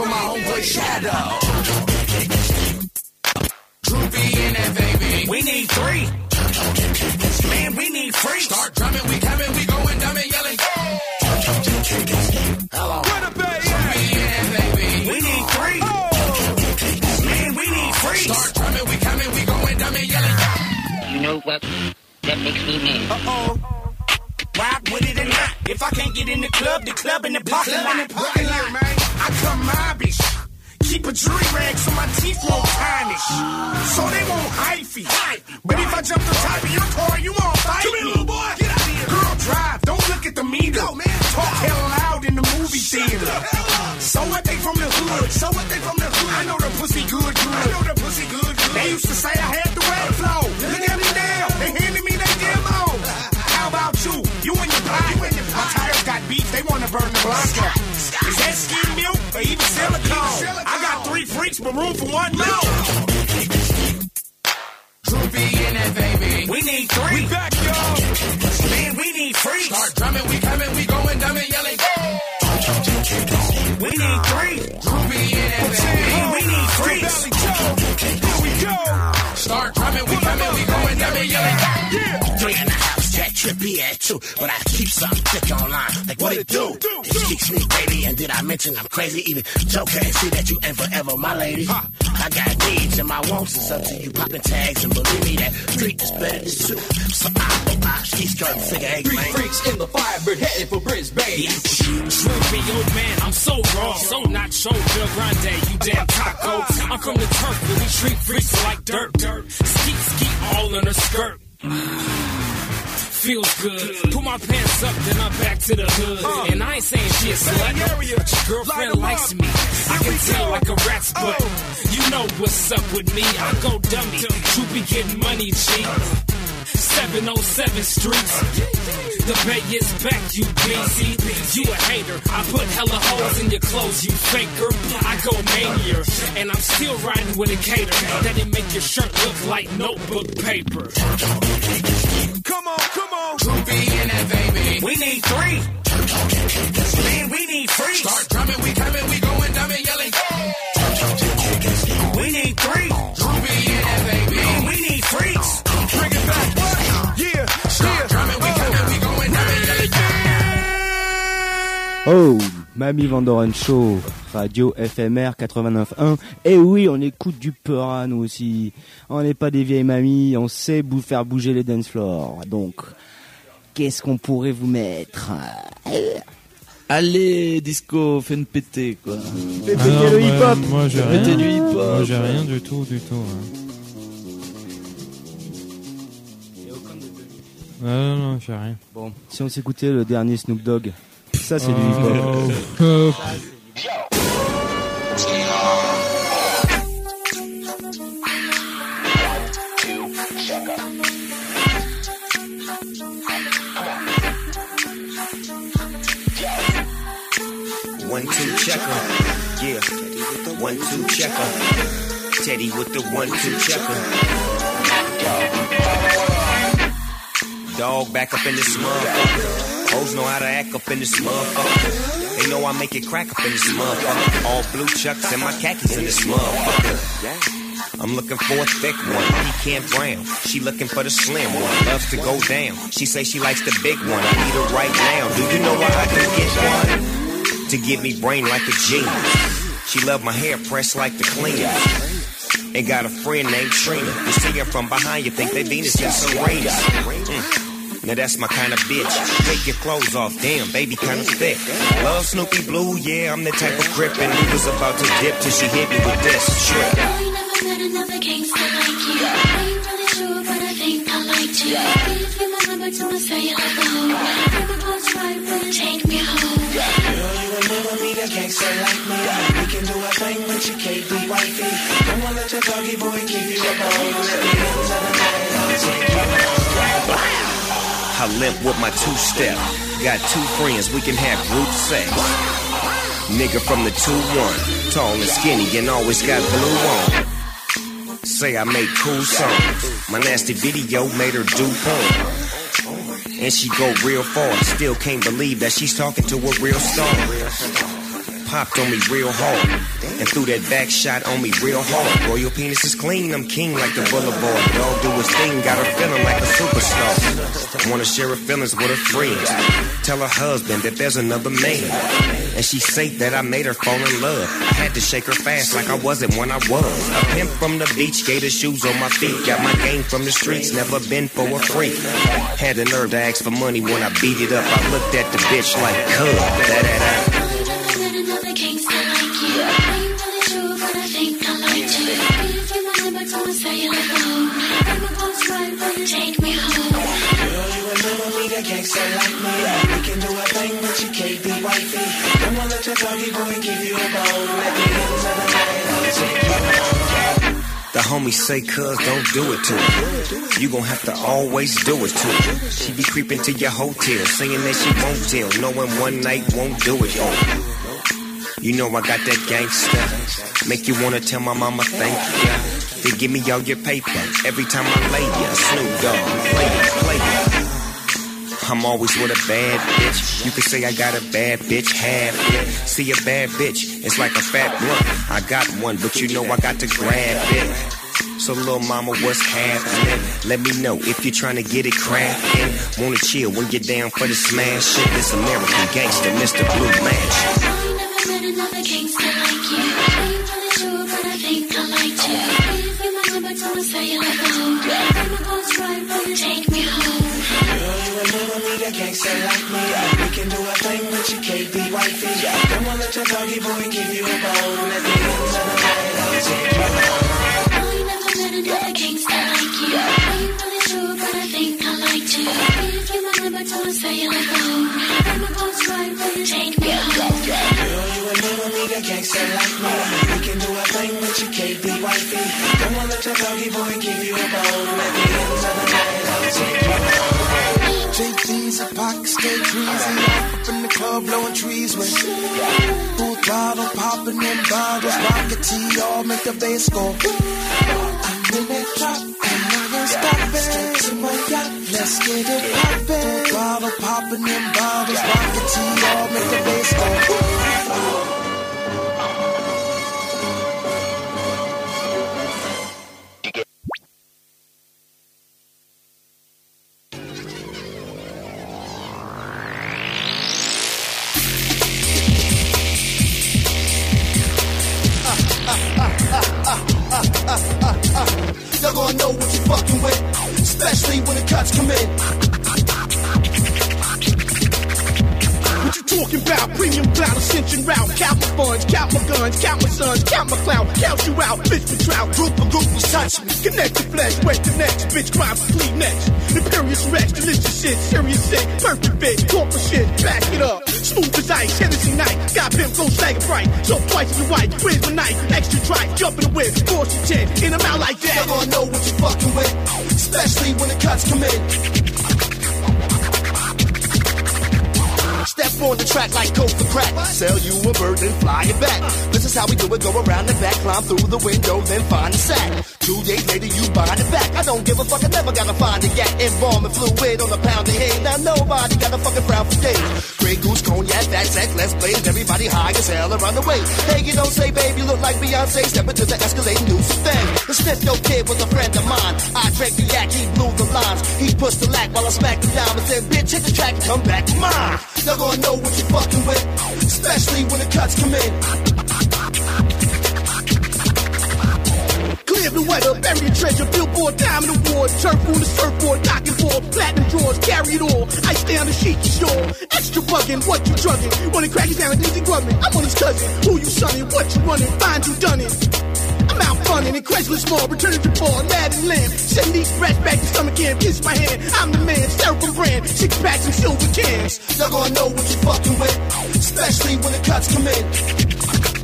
from my homeboy Shadow. Crazy? Even Joe can't see that you ain't forever my lady. I got needs and my wants. It's up to you popping tags. And believe me, that street is better than two. So I, I, she's skirting figure eight, Three man. freaks in the Firebird headed for Brisbane. Droopy, old man, I'm so wrong. So not so Bill Grande, you damn taco. I'm from the turf where we treat freaks like dirt. dirt. Skeet, skeet all in her skirt. Feels good. Pull my pants up, then I'm back to the hood. Uh. And I ain't saying she a slut, but your girlfriend likes me. I can tell like a rat's oh. butt. You know what's up with me. I go dummy. You be getting money cheap. 707 streets. The bay is back, you busy. You a hater. I put hella holes in your clothes, you faker. I go mania. And I'm still riding with a cater. That it make your shirt look like notebook paper. Come on, come on. Droopy in that baby. We need three. Man, we need free. Start drumming, we coming, we going dumb and yelling. We need three. Droopy in that baby. Man, we need freaks. Bring it back. What? Yeah. Start drumming, we coming, we going dumb and yelling. Oh, Mamie Vandoren Show, radio FMR 89.1. Et oui, on écoute du Peura, nous aussi. On n'est pas des vieilles mamies, on sait faire bouger les dance floors. Donc, qu'est-ce qu'on pourrait vous mettre Allez, disco, fais une péter, quoi. Fais Ah non, moi- Moi, j'ai rien. Péter du hip-hop. Moi, j'ai rien du tout, du tout. hein. Ah, non, non, j'ai rien. Bon, si on s'écoutait le dernier Snoop Dogg, ça c'est du Oh, hip-hop. oh. One two checker, yeah. One two checker. Teddy with the one two checker. Dog back up in this motherfucker. Hoes know how to act up in this motherfucker. They know I make it crack up in this motherfucker. All blue chucks and my khakis in this motherfucker. I'm looking for a thick one, pecan brown. She looking for the slim one, loves to go down. She say she likes the big one. I need her right now. Do you know why I can get one? To give me brain like a genius. She love my hair pressed like the cleaners. and got a friend named Trina. You see her from behind, you think they Venus and Serena. Mm. Now that's my kind of bitch. Take your clothes off, damn, baby kinda thick. Love Snoopy Blue, yeah, I'm the type of crip, and we was about to dip till she hit me with this trip. met another like you. I ain't really sure, but I think I like you. Give you my number. Bring my clothes you take me home? Girl, you a like. We can do thing, but can't. Don't wanna boy home. I limp with my two step. Got two friends, we can have group sex. Nigga from the 2-1, tall and skinny and always got blue on. Say I make cool songs. My nasty video made her do porn. And she go real far, still can't believe that she's talking to a real star. Popped on me real hard, and threw that back shot on me real hard. Royal penis is clean, I'm king like the boulevard. Dog do his thing, got her feeling like a superstar. Wanna share her feelings with her friends. Tell her husband that there's another man. And she say that I made her fall in love. Had to shake her fast like I wasn't when I was. A pimp from the beach, gator shoes on my feet. Got my game from the streets, never been for a freak. Had the nerve to ask for money when I beat it up. I looked at the bitch like, cuz, clothes right, will take me home? Girl, you never meet a gangster like me. We can do a thing, but you can't be wifey. The homies say, cuz, don't do it to her. You gon' have to always do it to her. She be creeping to your hotel, saying that she won't tell, knowing one night won't do it her. You know I got that gangsta. Make you wanna tell my mama thank ya. Then give me all your paper. Every time I lay ya, Snoop Dogg, play it, play it. I'm always with a bad bitch. You can say I got a bad bitch, half. See a bad bitch, it's like a fat blunt. I got one, but you know I got to grab it. So little mama, what's happening? Let me know if you're trying to get it cracking. Wanna chill when you're down for the smash shit. This American gangster, Mr. Blue gangster like you. Ain't gangster like me. We can do a thing, but you can't be wifey. Don't wanna let your doggy boy give you a bone. At the end of the night, I'll take you home. I never met another gangster like you. I ain't really sure, but I think I like you. Give you my number to my cellular phone. Bring my clothes right, will you take me home? Girl, you will never meet a gangster like me. We can do a thing, but you can't be wifey. Don't wanna let your doggy boy give you a bone. A pocket, stay greasy. Up in the club, blowing trees with full throttle, popping in bottles. Rocket T, all make the bass go. I'm in that drop, and I ain't stopping. To my yacht, let's get it poppin'. Full throttle, popping in bottles. Rocket T, all make the bass go. Y'all gonna know what you fucking with, especially when the cuts come in. Talking about? Premium cloud, ascension route. Count my funds, count my guns, count my sons, count my clout, count you out. Bitch for trout, group of groupies touch me. Connect the flesh, wait the next. Bitch crime complete next. Imperious Rex, delicious shit, serious sick, perfect fit, corporate shit, back it up. Smooth as ice, Hennessy night. Got pimp, go stagger bright. So twice as white, where's my knife? Extra try, jump in the whip, force your chin, in them out like that. Y'all gonna know what you fucking with, especially when the cuts come in. On the track like coke for crack. Sell you a bird, then fly it back. This is how we do it. Go around the back, climb through the window, then find the sack. Two days later, you bind it back. I don't give a fuck. I never gotta find a gat. Embalming fluid on a pound of hay. Now nobody got a fucking frown for days. Grey goose, cognac, fat sack, let's blaze. Everybody high as hell around the way. Hey, you don't say, baby, look like Beyonce. Step into the escalating new thing. The Smith no kid was a friend of mine. I drank the yak, he blew the lines. He pushed the lack while I smacked the and said, bitch, hit the track and come back mine. Y'all gonna know what you're fucking with, especially when the cuts come in. Clear live in weather, bury a treasure, billboard, diamond award, turf on the surfboard, and ball, platinum drawers, carry it all. Ice down the sheet, you shore. Extra bugging, what you drugging? Wanna crack it down easy grubbing. I'm on his cousin, who you sonning, what you running, find you done it. I'm out funning in Craigslist Mall, returning to ball, mad and lamb. Send these rats back to stomach camp, kiss my hand. I'm the man, styrofoam brand, six packs and silver cans. Y'all gonna know what you fucking with, especially when the cuts come in.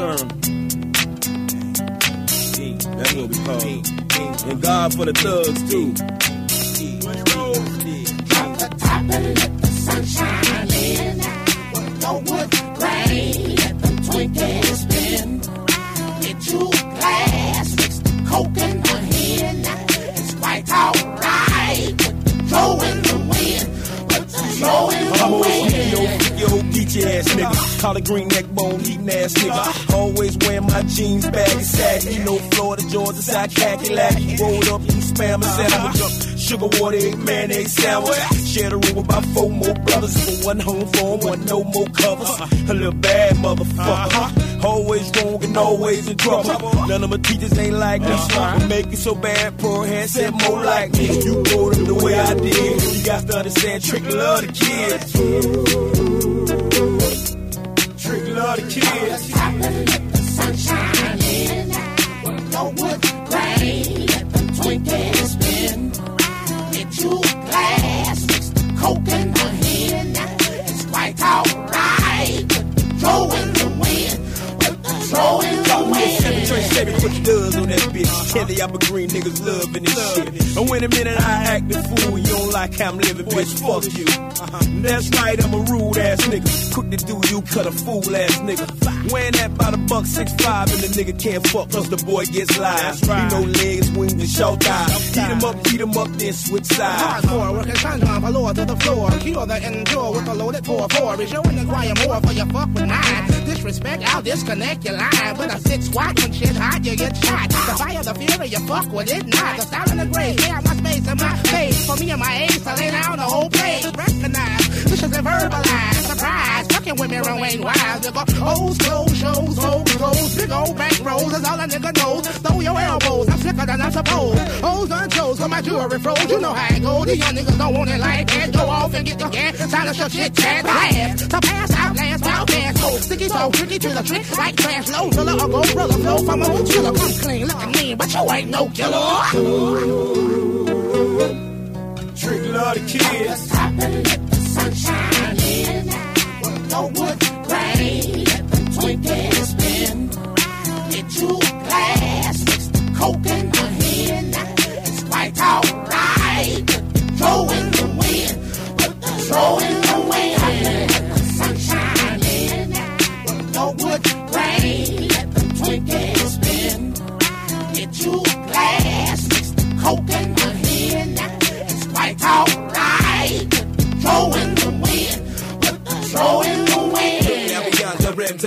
Serum. That's what we call it. And God for the thugs too. Drop the top and let the sunshine in. Don't wood grain, let them Twinkies spin. Get you glass, mix the coke and the hen. It's quite alright. Put the throw in the wind. Put the throw in the I'm old wind. yo, yo, geeky ass nigga. Collar green neck bone, eating ass nigga. Always wearing my jeans baggy saggy. You know Florida, Georgia, side khaki. Rolled up in spam and sandwich up. Sugar water, egg, mayonnaise sandwich. Share the room with my four more brothers. For one home for 'em, one no more covers. A little bad motherfucker. Uh-huh. Always wrong and always in trouble. Uh-huh. None of my teachers ain't like me. Uh-huh. What make it so bad, poor hand said more like me. You wrote them the way I did. You got to understand, trick love the kids. Like how I'm living, bitch. Fuck you. Uh-huh. That's right, I'm a rude ass nigga. Quick to do you, cut a fool ass nigga. Wearing that by the buck six five, and the nigga can't fuck cause the boy gets live. He no legs, wings, and short thighs. Heat him up, heat him up, then switch sides. Hardcore, working sundown, from lower to the floor. Cure the endure with a loaded 4-4. Is you inquire more for your fuck with nine? Disrespect, I'll disconnect your line. With a six watt, when shit hot, you get shot. The fire, the fury, you fuck with it not. The style and the they have my space and my face. For me and my ace, I lay down the whole place. Recognize, this is a verbalized surprise. Fucking with me, Ron Wayne Wild. You go, O's, clothes, shows, hoes, clothes, big old bank rolls. That's all a nigga knows. Throw your elbows, I'm sicker than I'm supposed. O's done chose, so my jewelry froze. You know how it goes. The young niggas don't want it like that. Go off and get your hand. Silence your shit, chat, laugh. To pass out, last out, fast, go. Oh, sticky so tricky to the trick. Like trash, low, filler, or gold, roller, flow from a chiller. Come clean, looking mean, but you ain't no killer. Trick love the kids. Top and let the sunshine in. Wood grain, let them Twinkies spin. Get you glass, mix the coke and the hen. It's quite alright. Put the throw in the wind. Put the throw in the wind. The sunshine in. No wood grain, let them Twinkies spin. Get you glass, mix the coke and the hen. It's quite alright.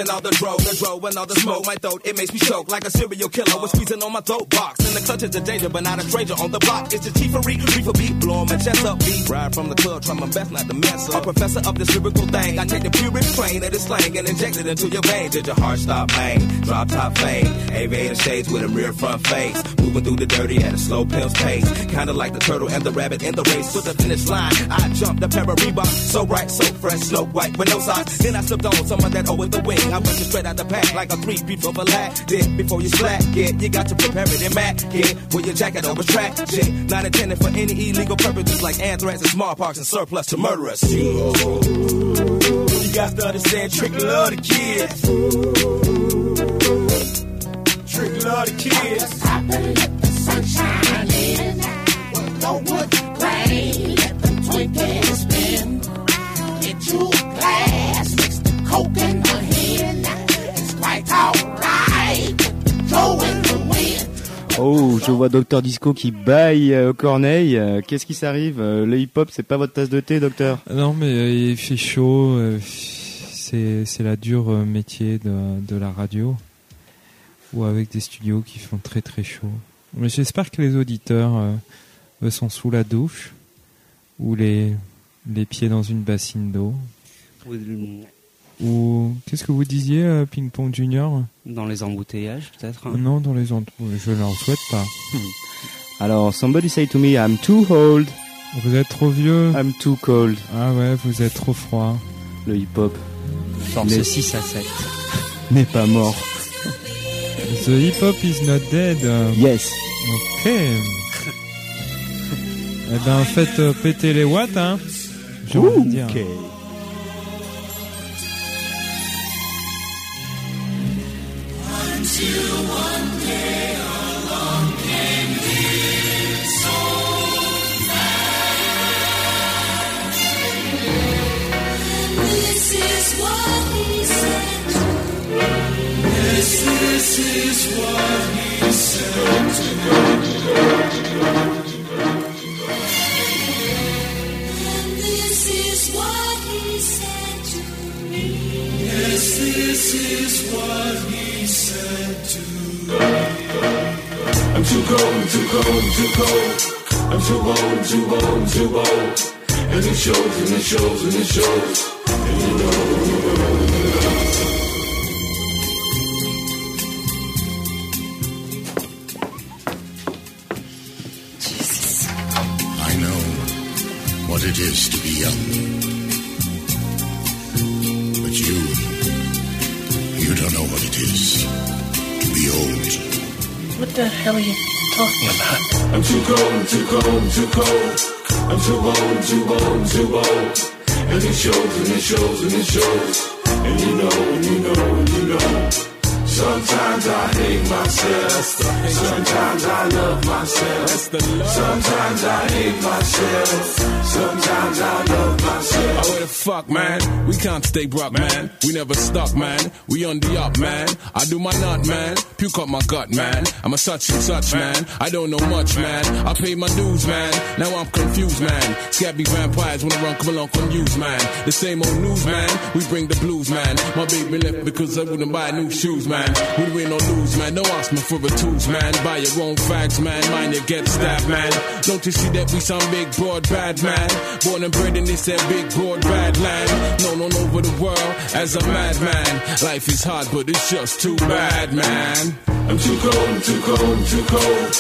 All the dro, the dro and all the smoke. My throat, it makes me choke like a serial killer with squeezing on my throat box. In the clutches of danger, but not a stranger on the block. It's the chiefery, reefer beat, blowing my chest up, beat. Ride from the club, try my best not to mess up. A professor of this lyrical thing, I take the purest strain of this slang and inject it into your veins. Did your heart stop pain? Drop top fade, aviator shades with a rear front face. Moving through the dirty at a slow pimp's pace. Kinda like the turtle and the rabbit in the race. With the finish line, I jumped the pair of Reebok. So bright, so fresh, snow white with no socks. Then I slipped on of that O with the wing. I push it straight out the pack like a three beat of a. Did before you slack, yeah, you got to prepare it in Mac, yeah. With your jacket over track, shit. Not intended for any illegal purposes like anthrax and smallpox and surplus to murderers. You got to understand, trick love the kids. Trick love the kids. And let the sunshine in. No wood grain, let Oh, je vois Docteur Disco qui baille euh, Corneille. Euh, Qu'est-ce qui s'arrive Euh, Le hip-hop, c'est pas votre tasse de thé, docteur? Non, mais euh, il fait chaud. euh, c'est c'est la dure euh, métier de, de la radio. Ou avec des studios qui font très très chaud. Mais j'espère que les auditeurs euh, eux sont sous la douche ou les, les pieds dans une bassine d'eau. Ou qu'est-ce que vous disiez, euh, Ping Pong Junior? Dans les embouteillages, peut-être hein? Non, dans les ent- je leur souhaite pas. Alors, somebody say to me, I'm too old. Vous êtes trop vieux. I'm too cold. Ah ouais, vous êtes trop froid. Le hip-hop Force n'est- 6 à 7. n'est pas mort. The hip hop is not dead. Yes. Ok. eh ben, faites euh, péter les watts, hein. J'ai envie de dire. Ok. What he said to me. Yes, this is what he said to me. And this is what he said to me. Yes, this is what he said to me. I'm too cold, too cold, too cold. I'm too old, too old, too old. And it shows, and it shows, and it shows. And you know, you know, you know. I know what it is to be young. The hell are you talking about? I'm too cold, too cold, too cold. I'm too old, too old, too old. And it shows, and it shows, and it shows. And you know, and you know, and you know. Sometimes I hate myself. Sometimes I love myself. Sometimes I hate myself. Sometimes I love myself. Oh, what the fuck, man? We can't stay broke, man. We never stuck, man. We on the up, man. I do my nut, man. Puke up my gut, man. I'm a such and such, man. I don't know much, man. I pay my dues, man. Now I'm confused, man. Scabby vampires wanna run, come along, confused, man. The same old news, man. We bring the blues, man. My baby left because I wouldn't buy new shoes, man. We win or lose, man. Don't ask me for the tools, man. Buy your own fags, man. Mind you get stabbed, man. Don't you see that we some big, broad, bad man? Born and bred in this that big, broad, bad land. Known all over the world as a madman. Life is hard, but it's just too bad, man. I'm too cold, too cold, too cold.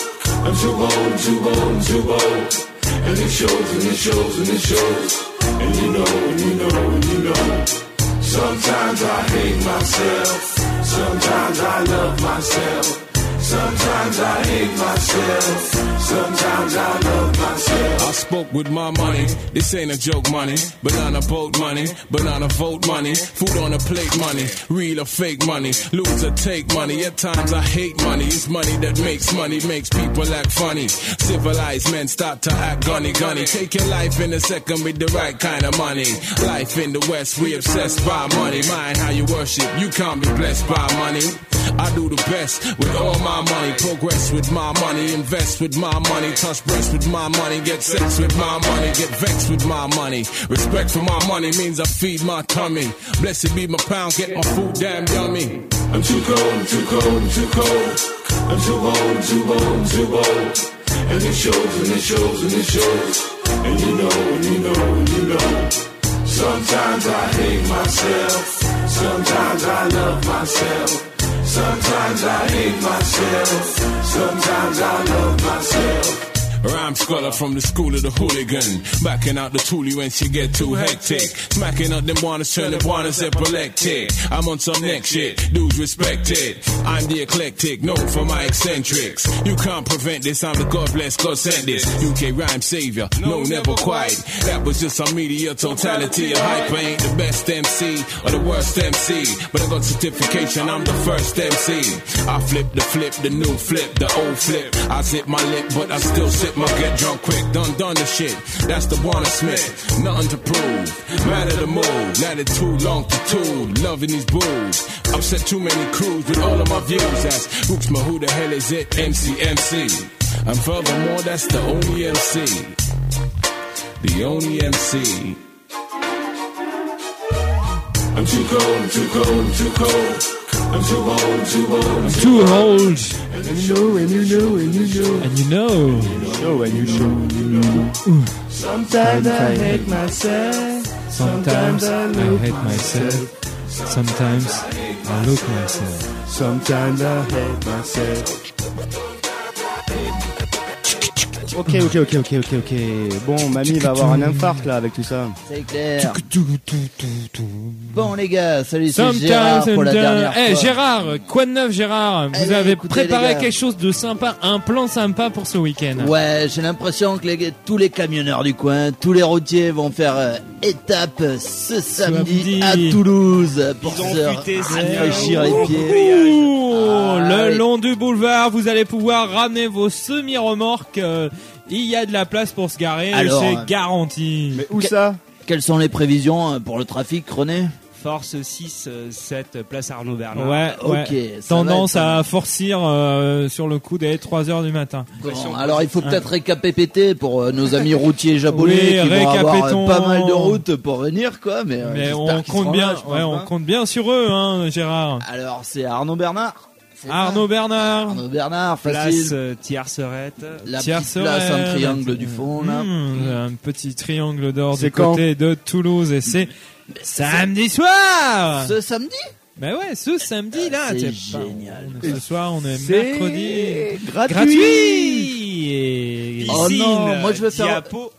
I'm too old, too old, too old. And it shows, and it shows, and it shows. And you know, and you know, and you know. Sometimes I hate myself. Myself. Sometimes I hate myself. Sometimes I love myself. I spoke with my money. This ain't a joke money. Banana boat money. Banana vote money. Food on a plate money. Real or fake money. Lose or take money. At times I hate money. It's money that makes money. Makes people act funny. Civilized men start to act gunny gunny. Take your life in a second with the right kind of money. Life in the West, we obsessed by money. Mind how you worship. You can't be blessed by money. I do the best with all my money. Progress with my money. Invest with my money. Touch breasts with my money. Get sex with my money. Get vexed with my money. Respect for my money means I feed my tummy. Blessed be my pound. Get my food damn yummy. I'm too cold, I'm too cold, I'm too cold. I'm too old, I'm too old, I'm too old. And it shows, and it shows, and it shows. And you know, and you know, and you know. Sometimes I hate myself. Sometimes I love myself. Sometimes I hate myself. Sometimes I love myself. Rhyme scholar from the school of the hooligan. Backing out the toolie when she get too hectic. Smacking up them wannas, turn the wannas epileptic. I'm on some next shit, dudes respect it. I'm the eclectic, known for my eccentrics. You can't prevent this, I'm the God bless, God sent this. UK rhyme savior, no, never quite. That was just some media totality. A hype I ain't the best MC or the worst MC. But I got certification, I'm the first MC. I flip the flip, the new flip, the old flip. I zip my lip, but I still sip my get drunk quick, done done the shit. That's the Warner Smith. Nothing to prove. Matter to move. Not it too long to tool. Loving these booze. Upset too many crews with all of my views. That's oops, but who the hell is it? MC MC. And furthermore, that's the only MC. The only MC. I'm too cold, I'm too cold, I'm too cold. I'm too old, too old, I'm Too old. And you know, and you know, and you know. And you know. Show and you show. Sometimes I hate myself. Sometimes I hate myself. Sometimes I look myself. Sometimes I hate myself. Ok, ok, ok, ok, ok, ok. Bon, mamie va avoir un infarct là avec tout ça. C'est clair. Bon les gars, salut, c'est Gérard pour la dernière Eh fois. Gérard, quoi de neuf Gérard Vous Allez, avez écoutez, préparé quelque chose de sympa, un plan sympa pour ce week-end. Ouais, j'ai l'impression que les- tous les camionneurs du coin, tous les routiers vont faire euh, étape ce samedi, Samedi. à Toulouse pour Ils se rafraîchir bien. les pieds. Ah, le oui. long du boulevard, vous allez pouvoir ramener vos semi-remorques. euh, il y a de la place pour se garer, Alors, c'est euh, garanti. Mais où ça Quelles sont les prévisions euh, pour le trafic, René Force 6, euh, 7, place Arnaud Bernard. Ouais, ok, ça Tendance va être pas à forcir euh, sur le coup dès 3 heures du matin. Bon, alors il faut peut-être récapépéter pour euh, nos amis routiers japonais Oui, qui vont avoir récapétons. euh, pas mal de routes pour venir quoi, mais, euh, Mais j'espère on qu'ils seront compte là, bien, je pense ouais, on pas. compte bien sur eux, hein, Gérard. Alors c'est Arnaud Bernard. Arnaud Bernard, Arnaud Bernard, Place facile. euh, Tiercerette. La Tierce petite place en Rennes. triangle du fond là. Mmh, un petit triangle d'or du quand côté de Toulouse et c'est samedi soir. Ce samedi? Mais ouais, ce samedi là, c'est pas- génial. on- ce soir, on est, mercredi. gratuit. Gratuit et Oh non, moi, je veux faire- diapo,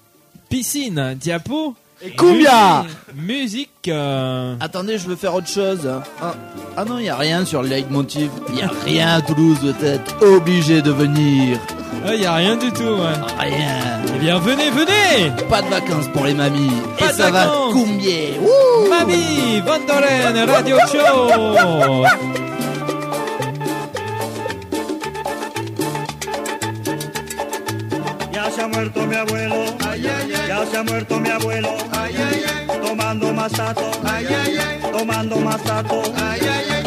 piscine, diapo. Et combien Musique, euh, Attendez, je veux faire autre chose. Ah, ah non, il y a rien sur le leitmotiv. Il y a rien à Toulouse, vous êtes obligé de venir. il y a rien du tout. Ouais. Rien. Eh bien, venez, venez. Pas de vacances pour les mamies. Pas Et de ça va vacances. combien Wouh Mamie, Vandolen, Radio Show. Ya se ha muerto mi abuelo, ya se ha muerto mi abuelo, tomando masato, tomando masato. Ole,